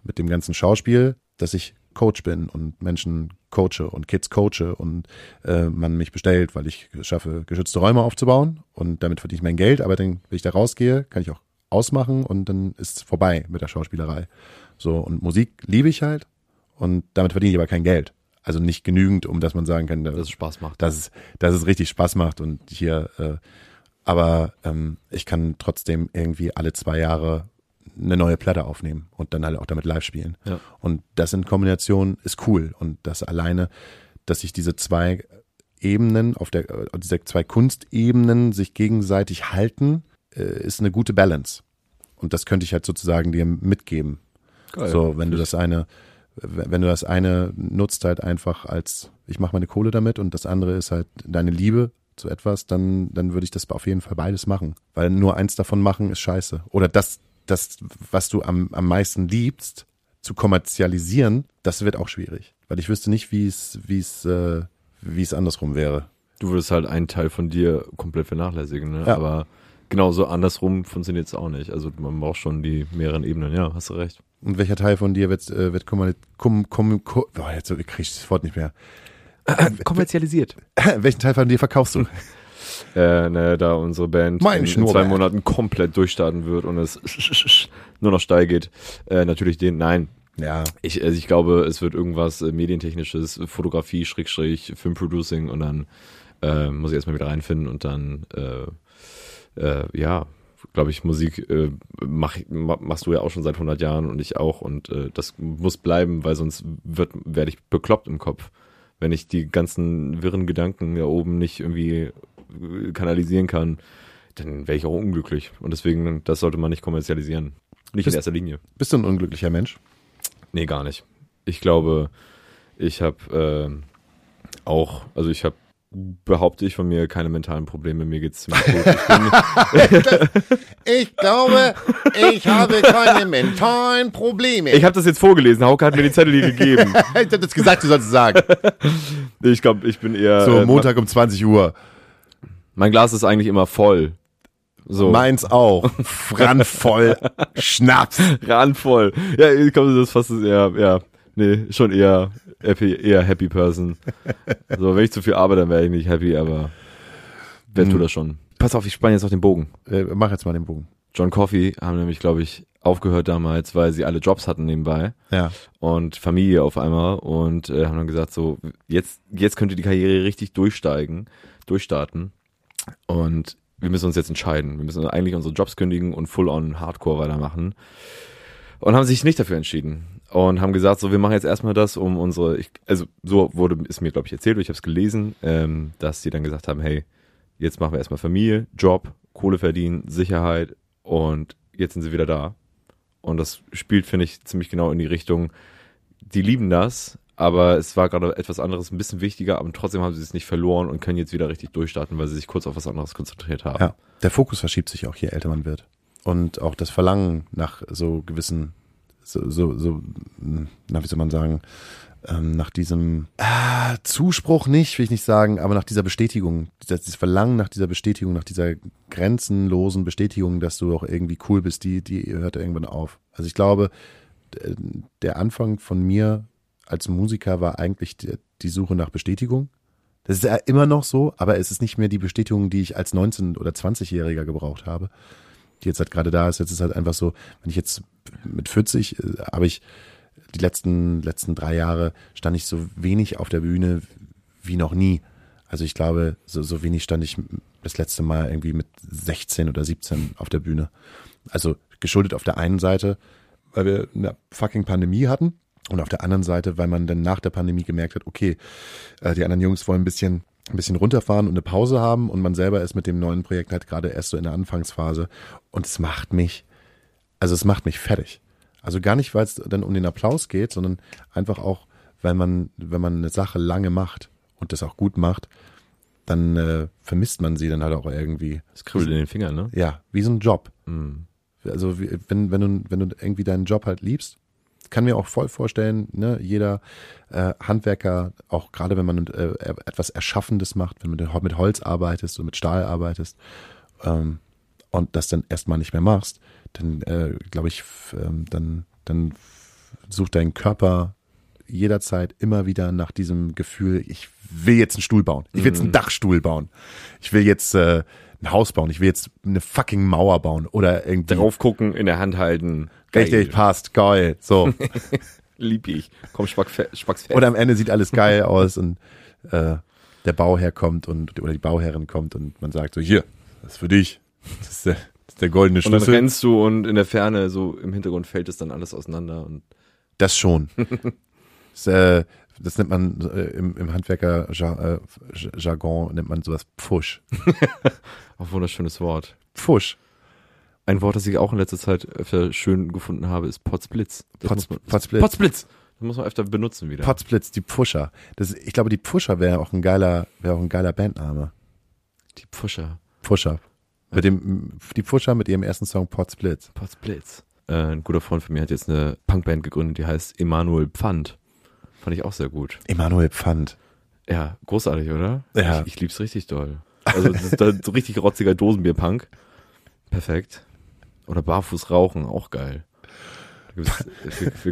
mit dem ganzen Schauspiel, dass ich Coach bin und Menschen coache und Kids coache und äh, man mich bestellt, weil ich schaffe, geschützte Räume aufzubauen und damit verdiene ich mein Geld, aber dann, wenn ich da rausgehe, kann ich auch ausmachen und dann ist es vorbei mit der Schauspielerei. So, und Musik liebe ich halt und damit verdiene ich aber kein Geld. Also nicht genügend, um dass man sagen kann, dass es Spaß macht. dass es, dass es richtig Spaß macht und hier, äh, aber ähm, ich kann trotzdem irgendwie alle zwei Jahre eine neue Platte aufnehmen und dann halt auch damit live spielen. Ja. Und das in Kombination ist cool und das alleine, dass sich diese zwei Ebenen auf der, äh, diese zwei Kunstebenen sich gegenseitig halten, äh, ist eine gute Balance. Und das könnte ich halt sozusagen dir mitgeben. Geil. So, wenn du das eine, wenn du das eine nutzt halt einfach als, ich mache meine Kohle damit und das andere ist halt deine Liebe zu etwas, dann, dann würde ich das auf jeden Fall beides machen. Weil nur eins davon machen ist scheiße. Oder das, das, was du am, am meisten liebst, zu kommerzialisieren, das wird auch schwierig. Weil ich wüsste nicht, wie es, wie es, äh, wie es andersrum wäre. Du würdest halt einen Teil von dir komplett vernachlässigen, ne? Ja. Aber genauso andersrum funktioniert es auch nicht. Also man braucht schon die mehreren Ebenen, ja, hast du recht. Und welcher Teil von dir wird, äh, wird oh, jetzt krieg ich das Wort nicht mehr. Kommerzialisiert. Welchen Teil von dir verkaufst du? äh, ne, da unsere Band Mein in, in zwei. Monaten komplett durchstarten wird und es nur noch steil geht. Äh, natürlich den, nein. Ja. Ich, also ich glaube, es wird irgendwas äh, medientechnisches, Fotografie, Schrägstrich, Filmproducing und dann äh, muss ich erstmal wieder reinfinden und dann, äh, äh, ja, glaube ich, Musik äh, mach, ma, machst du ja auch schon seit 100 Jahren und ich auch und äh, das muss bleiben, weil sonst wird werde ich bekloppt im Kopf, wenn ich die ganzen wirren Gedanken da oben nicht irgendwie äh, kanalisieren kann, dann wäre ich auch unglücklich und deswegen, das sollte man nicht kommerzialisieren. Nicht in Bist- erster Linie. Bist du ein unglücklicher Mensch? Nee, gar nicht. Ich glaube, ich habe äh, auch, also ich habe, behaupte ich von mir, keine mentalen Probleme. Mir geht's ziemlich gut. Ich, Ich glaube, ich habe keine mentalen Probleme. ich habe das jetzt vorgelesen. Hauke hat mir die Zettel hier gegeben. ich hab das gesagt, du sollst es sagen. Ich glaube, ich bin eher. So, äh, Montag um 20 Uhr. Mein Glas ist eigentlich immer voll. So. Meins auch. Randvoll Schnaps. Randvoll. Ja, ich glaube, das ist fast eher, ja, nee, schon eher happy, eher happy person. So, wenn ich zu viel arbeite, dann wäre ich nicht happy, aber wer Mhm. tut das schon? Pass auf, ich spanne jetzt auf den Bogen. Äh, mach jetzt mal den Bogen. John Coffey haben nämlich, glaube ich, aufgehört damals, weil sie alle Jobs hatten nebenbei Ja. und Familie auf einmal und äh, haben dann gesagt, so, jetzt, jetzt könnte die Karriere richtig durchsteigen, durchstarten und wir müssen uns jetzt entscheiden. Wir müssen eigentlich unsere Jobs kündigen und full on Hardcore weitermachen. Und haben sich nicht dafür entschieden. Und haben gesagt, so, wir machen jetzt erstmal das, um unsere, ich, also so wurde es mir, glaube ich, erzählt, ich habe es gelesen, ähm, dass sie dann gesagt haben, hey, jetzt machen wir erstmal Familie, Job, Kohle verdienen, Sicherheit und jetzt sind sie wieder da. Und das spielt, finde ich, ziemlich genau in die Richtung, die lieben das, aber es war gerade etwas anderes, ein bisschen wichtiger, aber trotzdem haben sie es nicht verloren und können jetzt wieder richtig durchstarten, weil sie sich kurz auf was anderes konzentriert haben. Ja. Der Fokus verschiebt sich auch, je älter man wird. Und auch das Verlangen nach so gewissen, so, so, so na, wie soll man sagen, ähm, nach diesem ah, Zuspruch nicht, will ich nicht sagen, aber nach dieser Bestätigung, das, das Verlangen nach dieser Bestätigung, nach dieser grenzenlosen Bestätigung, dass du auch irgendwie cool bist, die, die hört irgendwann auf. Also ich glaube, d- der Anfang von mir als Musiker war eigentlich die, die Suche nach Bestätigung. Das ist ja immer noch so, aber es ist nicht mehr die Bestätigung, die ich als 19- oder 20-Jähriger gebraucht habe, die jetzt halt gerade da ist. Jetzt ist halt einfach so, wenn ich jetzt mit 40, äh, habe ich die letzten, letzten drei Jahre stand ich so wenig auf der Bühne wie noch nie. Also ich glaube, so, so wenig stand ich das letzte Mal irgendwie mit 16 oder 17 auf der Bühne. Also geschuldet auf der einen Seite, weil wir eine fucking Pandemie hatten und auf der anderen Seite, weil man dann nach der Pandemie gemerkt hat, okay, äh, die anderen Jungs wollen ein bisschen ein bisschen runterfahren und eine Pause haben und man selber ist mit dem neuen Projekt halt gerade erst so in der Anfangsphase und es macht mich, also es macht mich fertig. Also gar nicht, weil es dann um den Applaus geht, sondern einfach auch, weil man, wenn man eine Sache lange macht und das auch gut macht, dann äh, vermisst man sie dann halt auch irgendwie. Es kribbelt in den Fingern, ne? Ja, wie so ein Job. Mhm. Also wie- wenn, wenn, du, wenn du irgendwie deinen Job halt liebst, kann mir auch voll vorstellen, ne, jeder äh, Handwerker, auch gerade wenn man äh, etwas Erschaffendes macht, wenn du mit, Holz arbeitest und mit Stahl arbeitest ähm, und das dann erstmal nicht mehr machst, dann äh, glaube ich, ähm, dann, dann sucht dein Körper jederzeit immer wieder nach diesem Gefühl, ich will jetzt einen Stuhl bauen, ich will jetzt einen Dachstuhl bauen, ich will jetzt äh, ein Haus bauen, ich will jetzt eine fucking Mauer bauen oder irgendwie Drauf gucken, in der Hand halten. Geil. Richtig, passt, geil. So. Lieb ich. Komm, Spack, Spacks fest. Und am Ende sieht alles geil aus und äh, der Bauherr kommt und oder die Bauherrin kommt und man sagt so, hier, das ist für dich. Das ist der, das ist der goldene und dann Schlüssel. rennst du und in der Ferne, so im Hintergrund fällt es dann alles auseinander und Das schon. das, äh, das nennt man äh, im, im Handwerker-Jargon nennt man sowas Pfusch. auch wunderschönes Wort. Pfusch. Ein Wort, das ich auch in letzter Zeit öfter schön gefunden habe, ist Potzblitz. Potz- man, Potzblitz. Potzblitz. Das muss man öfter benutzen wieder. Potzblitz, die Pfuscher. Das, ich glaube, die Pfuscher wäre auch ein geiler, wäre auch ein geiler Bandname. Die Pfuscher. Pfuscher. Mit dem, die Pfuscher mit ihrem ersten Song Potzblitz. Potzblitz. Äh, ein guter Freund von mir hat jetzt eine Punkband gegründet, die heißt Emanuel Pfand. Fand ich auch sehr gut. Emanuel Pfand. Ja, großartig, oder? Ja. Ich, ich lieb's richtig doll. Also das ist da so richtig rotziger Dosenbierpunk. Perfekt. Oder Barfuß rauchen, auch geil. wir,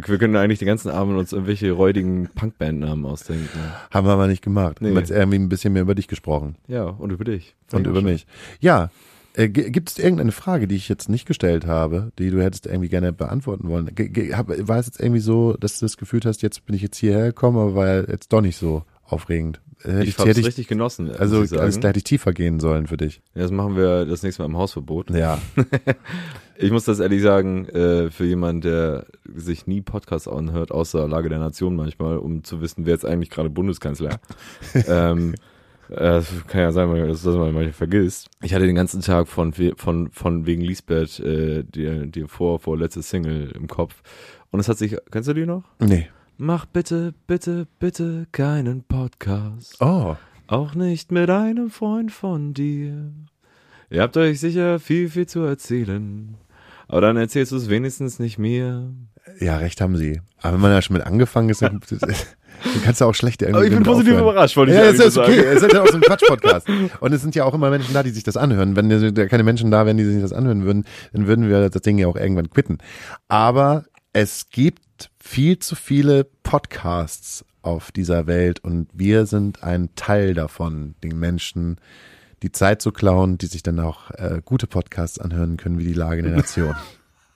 wir, können eigentlich den ganzen Abend uns irgendwelche räudigen Punkbandnamen ausdenken. Haben wir aber nicht gemacht. Nee. Wir haben jetzt irgendwie ein bisschen mehr über dich gesprochen Ja, und über dich. und über mich. Ja, äh, gibt es irgendeine Frage, die ich jetzt nicht gestellt habe, die du hättest irgendwie gerne beantworten wollen? G g- hab, war es jetzt irgendwie so, dass du das Gefühl hast, jetzt bin ich jetzt hierher gekommen, aber war jetzt doch nicht so aufregend? Äh, Ich hätte hab's richtig genossen. also, also da hätte ich tiefer gehen sollen für dich. Ja, das machen wir das nächste Mal im Hausverbot. Ja. Ich muss das ehrlich sagen, äh, für jemanden, der sich nie Podcasts anhört, außer Lage der Nation manchmal, um zu wissen, wer jetzt eigentlich gerade Bundeskanzler. ähm, äh, das kann ja sein, dass das man manchmal vergisst. Ich hatte den ganzen Tag von, von, von wegen Lisbeth, äh, die, die vor, vorletzte Single im Kopf. Und es hat sich, kennst du die noch? Nee. Mach bitte, bitte, bitte keinen Podcast. Oh. Auch nicht mit einem Freund von dir. Ihr habt euch sicher viel, viel zu erzählen. Aber dann erzählst du es wenigstens nicht mir. Ja, recht haben sie. Aber wenn man ja schon mit angefangen ist, dann, dann kannst du auch schlecht irgendwie Aber ich bin positiv aufhören. überrascht, wollte ich Ja, ist nur okay. sagen. Es ist ja auch so ein Quatsch-Podcast. Und es sind ja auch immer Menschen da, die sich das anhören. Wenn da keine Menschen da wären, die sich das anhören würden, dann würden wir das Ding ja auch irgendwann quitten. Aber es gibt viel zu viele Podcasts auf dieser Welt und wir sind ein Teil davon, den Menschen die Zeit zu klauen, die sich dann auch äh, gute Podcasts anhören können, wie die Lage der Nation.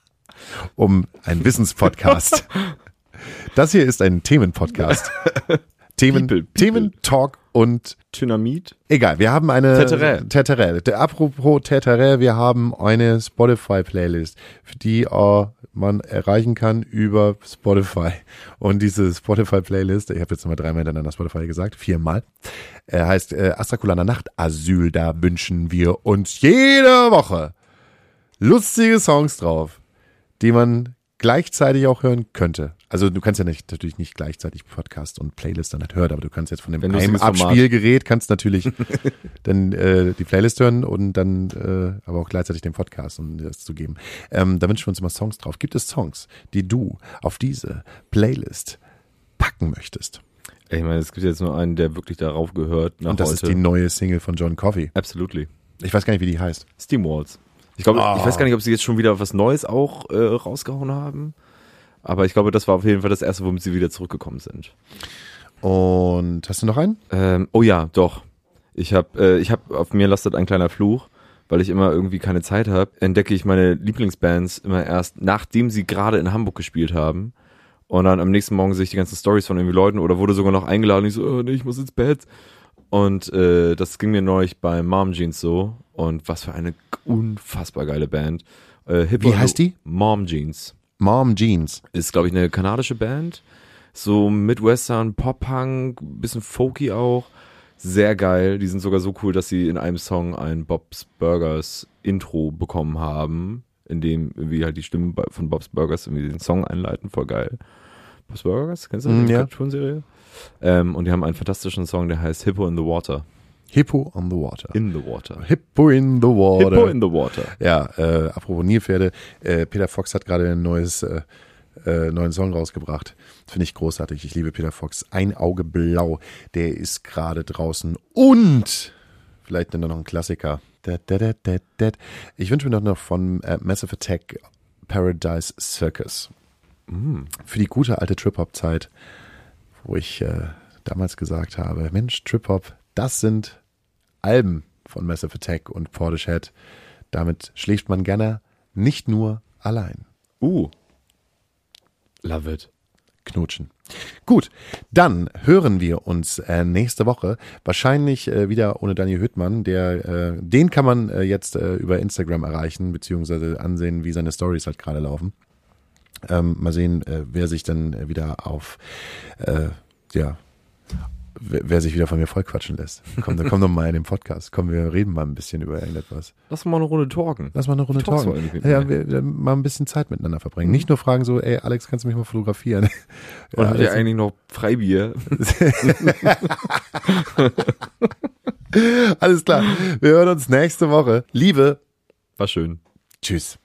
um ein Wissenspodcast. Das hier ist ein Themenpodcast. Themen, People, people. Themen, Talk und Dynamit? egal. Wir haben eine. Teterä. Der- Apropos Teterä, wir haben eine Spotify-Playlist, für die äh, man erreichen kann über Spotify. Und diese Spotify-Playlist, ich habe jetzt mal dreimal hintereinander Spotify gesagt, viermal, äh, heißt äh, Astrakulana Nacht Asyl. Da wünschen wir uns jede Woche lustige Songs drauf, die man gleichzeitig auch hören könnte. Also du kannst ja nicht, natürlich nicht gleichzeitig Podcast und Playlist dann halt hören, aber du kannst jetzt von dem einem. Abspielgerät kannst natürlich dann äh, die Playlist hören und dann äh, aber auch gleichzeitig den Podcast, um dir das zu geben. Ähm, da wünschen wir uns immer Songs drauf. Gibt es Songs, die du auf diese Playlist packen möchtest? Ich meine, es gibt jetzt nur einen, der wirklich darauf gehört. Und das heute. ist die neue Single von John Coffey. Absolutely. Ich weiß gar nicht, wie die heißt. Steamwalls. Ich glaube, Ah. ich weiß gar nicht, ob sie jetzt schon wieder was Neues auch äh, rausgehauen haben. Aber ich glaube, das war auf jeden Fall das erste, womit sie wieder zurückgekommen sind. Und hast du noch einen? Ähm, oh ja, doch. Ich habe, äh, ich habe auf mir lastet ein kleiner Fluch, weil ich immer irgendwie keine Zeit habe. Entdecke ich meine Lieblingsbands immer erst, nachdem sie gerade in Hamburg gespielt haben. Und dann am nächsten Morgen sehe ich die ganzen Stories von irgendwie Leuten oder wurde sogar noch eingeladen. Ich so, oh, nee, ich muss ins Bett. Und äh, das ging mir neulich bei Mom Jeans so. Und was für eine unfassbar geile Band. Äh, Wie heißt die? Mom Jeans Mom Jeans. ist, glaube ich, eine kanadische Band. So Midwestern, Pop-Punk, bisschen folky auch. Sehr geil. Die sind sogar so cool, dass sie in einem Song ein Bob's Burgers Intro bekommen haben, in dem irgendwie halt die Stimmen von Bob's Burgers irgendwie den Song einleiten. Voll geil. Bob's Burgers, kennst du Mm, die ja. Cartoon-Serie? Ähm, und die haben einen fantastischen Song, der heißt Hippo in the Water. Hippo on the Water. In the Water. Hippo in the Water. Hippo in the Water. Ja, äh, apropos Nilpferde, äh, Peter Fox hat gerade ein neues, äh, äh, neuen Song rausgebracht. Finde ich großartig. Ich liebe Peter Fox. Ein Auge blau, der ist gerade draußen. Und vielleicht dann noch ein Klassiker. Ich wünsche mir noch, noch von äh, Massive Attack Paradise Circus. Für die gute alte Trip-Hop-Zeit, wo ich äh, damals gesagt habe, Mensch, Trip-Hop, das sind Alben von Massive Attack und Portishead. Damit schläft man gerne nicht nur allein. Uh. Love it. Knutschen. Gut, dann hören wir uns äh, nächste Woche wahrscheinlich äh, wieder ohne Daniel Hüttmann. Der, äh, den kann man äh, jetzt äh, über Instagram erreichen beziehungsweise ansehen, wie seine Stories halt gerade laufen. Ähm, mal sehen, äh, wer sich dann wieder auf, ja, wer, wer sich wieder von mir vollquatschen lässt. Komm, dann komm doch mal in den Podcast. Komm, wir reden mal ein bisschen über irgendetwas. Lass mal eine Runde talken. Lass mal eine Runde talken. mit Ja, wir, wir mal ein bisschen Zeit miteinander verbringen. Nicht nur fragen so, ey, Alex, kannst du mich mal fotografieren? Und habt ihr also- eigentlich noch Freibier? Alles klar. Wir hören uns nächste Woche. Liebe. War schön. Tschüss.